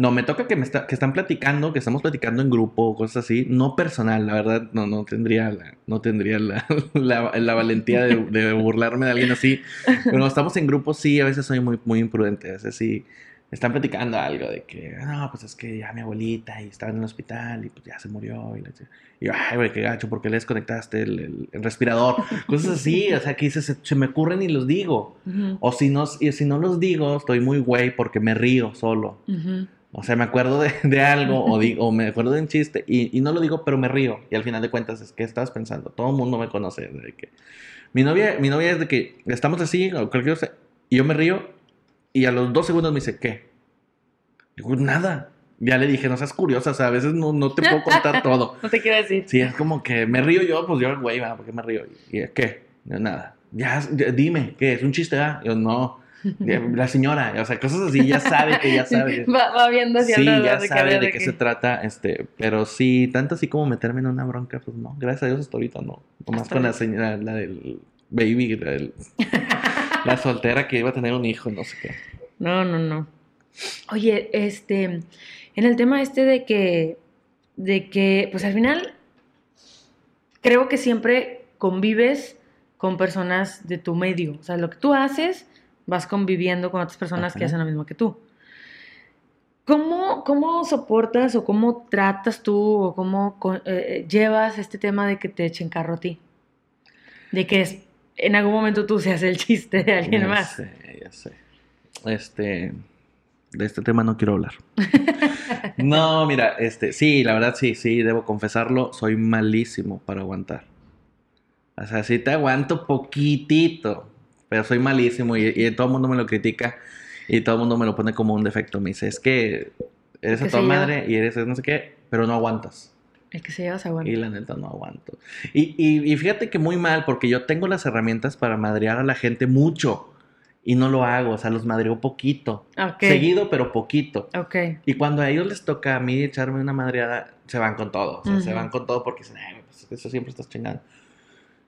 no, me toca que me está, que están platicando, que estamos platicando en grupo, cosas así, no personal, la verdad, no, no tendría la, no tendría la, la, la valentía de, de burlarme de alguien así. Pero cuando estamos en grupo, sí, a veces soy muy, muy imprudente, a veces sí. Están platicando algo de que, no, pues es que ya mi abuelita y estaba en el hospital y pues ya se murió. Y, la ch- y yo, ay, güey, qué gacho, ¿por qué le desconectaste el, el- el respirador? Cosas así, o sea, que dices, se, se me ocurren y los digo. O si no, y si no los digo, estoy muy güey porque me río solo.
ujú.
O sea, me acuerdo de, de algo o, digo, o me acuerdo de un chiste y, y no lo digo, pero me río. Y al final de cuentas es que estabas pensando. Todo el mundo me conoce. De que... mi, novia, mi novia es de que estamos así o cualquier cosa y yo me río y a los dos segundos me dice, ¿qué? Digo, nada. Ya le dije, no seas curiosa, o sea, a veces no, no te puedo contar todo.
No te quiero decir.
Sí, es como que me río yo, pues yo, güey, va, ¿por qué me río? ¿Y qué? Yo, nada. Ya, ya, dime, ¿qué? ¿Es un chiste? Ah? Yo, no. La señora, o sea, cosas así, ya sabe que ya sabe.
Va, va viendo hacia
Sí, ya
de
sabe de qué se trata, este, pero sí, tanto así como meterme en una bronca, pues no, gracias a Dios hasta ahorita no. Nomás
Hasta
con la señora, la del baby, la, del- la soltera que iba a tener un hijo, no sé qué.
No, no, no. Oye, este, en el tema este de que, de que, pues al final, creo que siempre convives con personas de tu medio. O sea, lo que tú haces, vas conviviendo con otras personas que
Ajá.
hacen lo mismo que tú. ¿Cómo, cómo soportas o cómo tratas tú o cómo eh, llevas este tema de que te echen carro a ti? De que es- en algún momento tú seas el chiste de alguien
Ya
más.
sé, ya sé. Este, de este tema no quiero hablar. No, mira, este, sí, la verdad sí, sí, debo confesarlo, soy malísimo para aguantar. O sea, sí te aguanto poquitito, pero soy malísimo y, y todo el mundo me lo critica y todo el mundo me lo pone como un defecto. Me dice, es que eres a
se
toda
lleva.
madre y eres no sé qué, pero no aguantas.
El que se lleva se aguanta.
Y la neta no aguanto. Y, y- y fíjate que muy mal, porque yo tengo las herramientas para madrear a la gente mucho y no lo hago, o sea, los madreo poquito.
Ok.
Seguido, pero poquito.
Ok.
Y cuando a ellos les toca a mí echarme una madreada, se van con todo. O sea, se
Ujú.
van con todo porque dicen, ay, pues eso siempre estás chingando.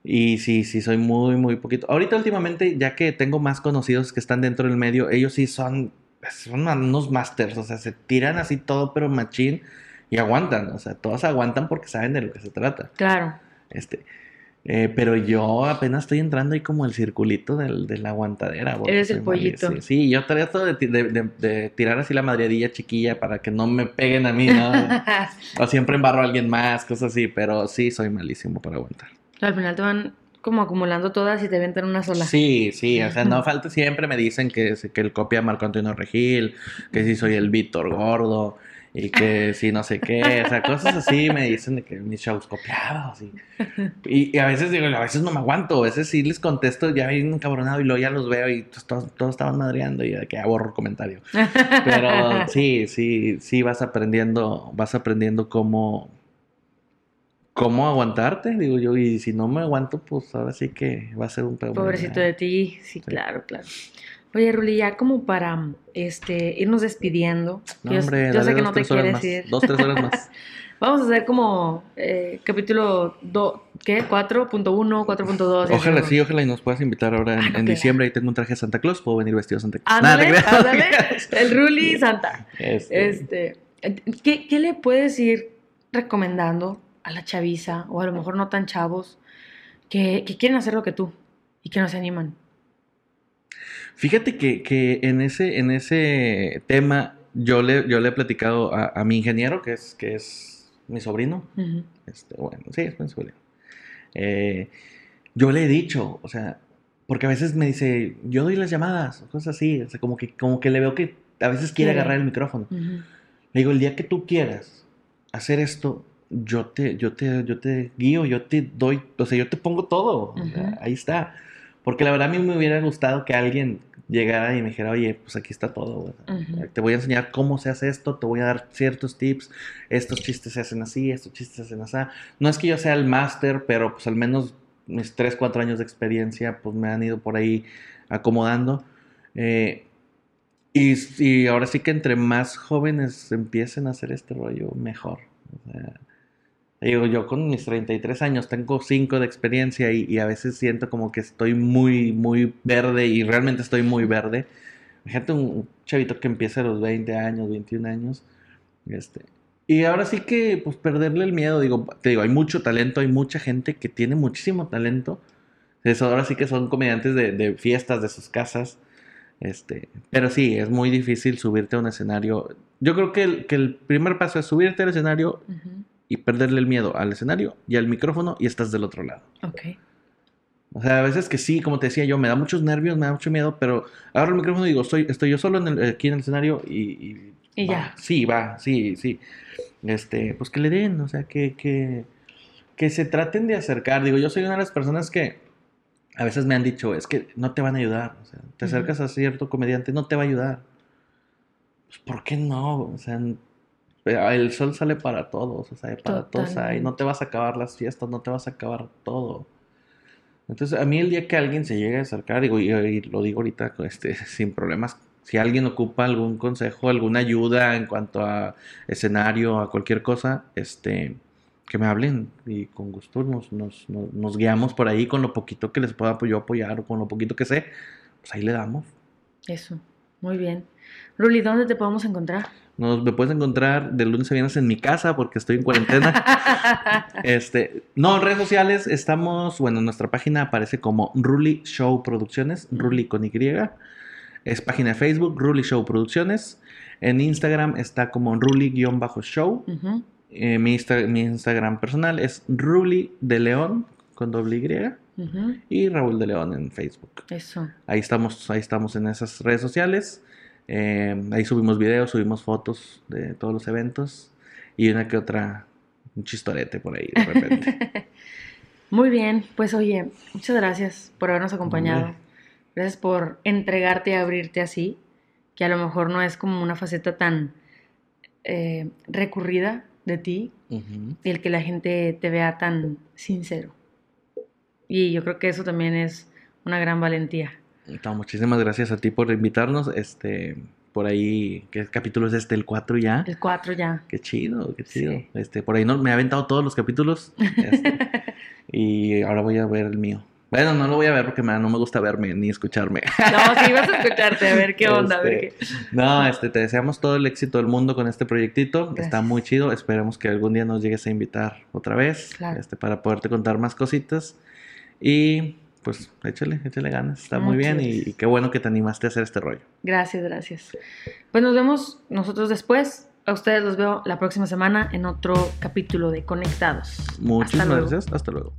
Y sí, sí, soy muy, muy poquito. Ahorita últimamente, ya que tengo más conocidos que están dentro del medio, ellos sí son, son unos masters. O sea, se tiran así todo, pero machín. Y aguantan. O sea, todos aguantan porque saben de lo que se trata.
Claro.
Este, eh, pero yo apenas estoy entrando ahí como el circulito del, de la aguantadera.
Eres el pollito.
malísimo. Sí, yo trato de, de- de- de tirar así la madreadilla chiquilla para que no me peguen a mí, ¿no? o siempre embarro a alguien más, cosas así, pero sí soy malísimo para aguantar.
Al final te van como acumulando todas y te aventan una sola.
Sí, sí, o sea, no falta, siempre me dicen que, que el copia Marco Antonio Regil, que sí soy el Víctor Gordo, y que sí no sé qué, o sea, cosas así me dicen de que mis shows copiados, y, y, y a veces digo, a veces no me aguanto, a veces sí les contesto ya bien encabronado y luego ya los veo y todos, todos, todos estaban madreando y de que ya borro el comentario. Pero sí, sí, sí vas aprendiendo, vas aprendiendo cómo, cómo aguantarte, digo yo, y si no me aguanto, pues ahora sí que va a ser un muy
Pobrecito de ti. Sí, claro, claro. Oye, Ruli, ya como para este, irnos despidiendo.
No,
yo
hombre,
yo
dale
sé que
dos,
no te quieres
más,
ir.
Dos, tres horas más.
Vamos a hacer como eh, capítulo do, ¿qué? 4.1, 4.2. y
Ojalá
así,
sí, ojalá y nos puedas invitar ahora en,
Ah,
en diciembre. Ahí tengo un traje de Santa Claus, puedo venir vestido de Santa Claus.
Ándale,
Nada,
ándale. El Ruli Santa.
Este,
Este, ¿qué, qué le puedes ir recomendando a la chaviza, o a lo mejor no tan chavos, que, que quieren hacer lo que tú y que no se animan?
Fíjate que, que en, ese, en ese tema yo le, yo le he platicado a, a mi ingeniero, que es, que es mi sobrino. Este, bueno, sí, es mi sobrino. Eh, yo le he dicho, o sea, porque a veces me dice, yo doy las llamadas, cosas así, o sea, como que, como que le veo que a veces quiere agarrar el micrófono. Le digo, el día que tú quieras hacer esto, yo te, yo te, yo te guío, yo te doy, o sea, yo te pongo todo. ahí está. Porque la verdad a mí me hubiera gustado que alguien llegara y me dijera, oye, pues aquí está todo. Te voy a enseñar cómo se hace esto, te voy a dar ciertos tips. Estos chistes se hacen así, estos chistes se hacen así. No es que yo sea el máster, pero pues al menos mis 3, 4 años de experiencia pues me han ido por ahí acomodando. Eh, y, y ahora sí que entre más jóvenes empiecen a hacer este rollo, mejor. O sea, digo, yo con mis 33 años tengo 5 de experiencia y, a veces siento como que estoy muy, muy verde y realmente estoy muy verde. Fíjate un chavito que empieza a los 20 años, 21 años. Este, y ahora sí que, pues, perderle el miedo. Digo, te digo, hay mucho talento, hay mucha gente que tiene muchísimo talento. Ahora sí que son comediantes de, fiestas, de sus casas. Este, pero sí, es muy difícil subirte a un escenario. Yo creo que el, que el primer paso es subirte al escenario. Y perderle el miedo al escenario y al micrófono y estás del otro lado.
Ok.
O sea, a veces que sí, como te decía yo, me da muchos nervios, me da mucho miedo, pero agarro el micrófono y digo, estoy, estoy yo solo en el- aquí en el escenario y... Y,
Y
va,
ya.
Sí, va, sí, sí. Este, pues que le den, o sea, que, que, que se traten de acercar. Digo, yo soy una de las personas que a veces me han dicho, es que no te van a ayudar. O sea, te acercas a cierto comediante, no te va a ayudar. Pues, ¿por qué no? O sea, el sol sale para todos, o sea, para todos hay. No te vas a acabar las fiestas, no te vas a acabar todo. Entonces, a mí el día que alguien se llegue a acercar, digo, y, y lo digo ahorita este, sin problemas, si alguien ocupa algún consejo, alguna ayuda en cuanto a escenario, a cualquier cosa, este, que me hablen y con gusto nos, nos, nos, nos guiamos por ahí con lo poquito que les pueda yo apoyar o con lo poquito que sé, pues ahí le damos.
Eso. Muy bien. Ruli, ¿dónde te podemos encontrar?
Nos, me puedes encontrar de lunes a viernes en mi casa porque estoy en cuarentena. Este, no, en redes sociales estamos, bueno, nuestra página aparece como Ruli Show Producciones, Ruli con Y. Es página de Facebook, Ruli Show Producciones. En Instagram está como Ruli-show.
Ujú.
Eh, mi, Insta- mi Instagram personal es Ruli de León con doble Y y Raúl de León en Facebook.
Eso.
Ahí estamos, ahí estamos en esas redes sociales. Eh, ahí subimos videos, subimos fotos de todos los eventos y una que otra, un chistorete por ahí de repente.
Muy bien, pues oye, muchas gracias por habernos acompañado. Gracias por entregarte y abrirte así, que a lo mejor no es como una faceta tan eh, recurrida de ti y el que la gente te vea tan sincero. Y yo creo que eso también es una gran valentía.
No, muchísimas gracias a ti por invitarnos. Este, por ahí, ¿qué capítulo es este? El 4 ya.
El 4 ya.
Qué chido, qué chido.
Sí.
Este, por ahí no, me ha aventado todos los capítulos. este, y ahora voy a ver el mío. Bueno, no lo voy a ver porque me- no me gusta verme ni escucharme.
No, sí, vas a escucharte, a ver qué onda, a ver qué.
Este, No, este, te deseamos todo el éxito del mundo con este proyectito. Está muy chido. Esperemos que algún día nos llegues a invitar otra vez.
Claro.
Este, para poderte contar más cositas. Y pues échale, échale ganas. Está muy
Muchas
bien y,
gracias.
y qué bueno que te animaste a hacer este rollo.
Gracias, gracias. Pues nos vemos nosotros después. A ustedes los veo la próxima semana en otro capítulo de Conectados.
Muchísimas
luego.
gracias. Hasta luego.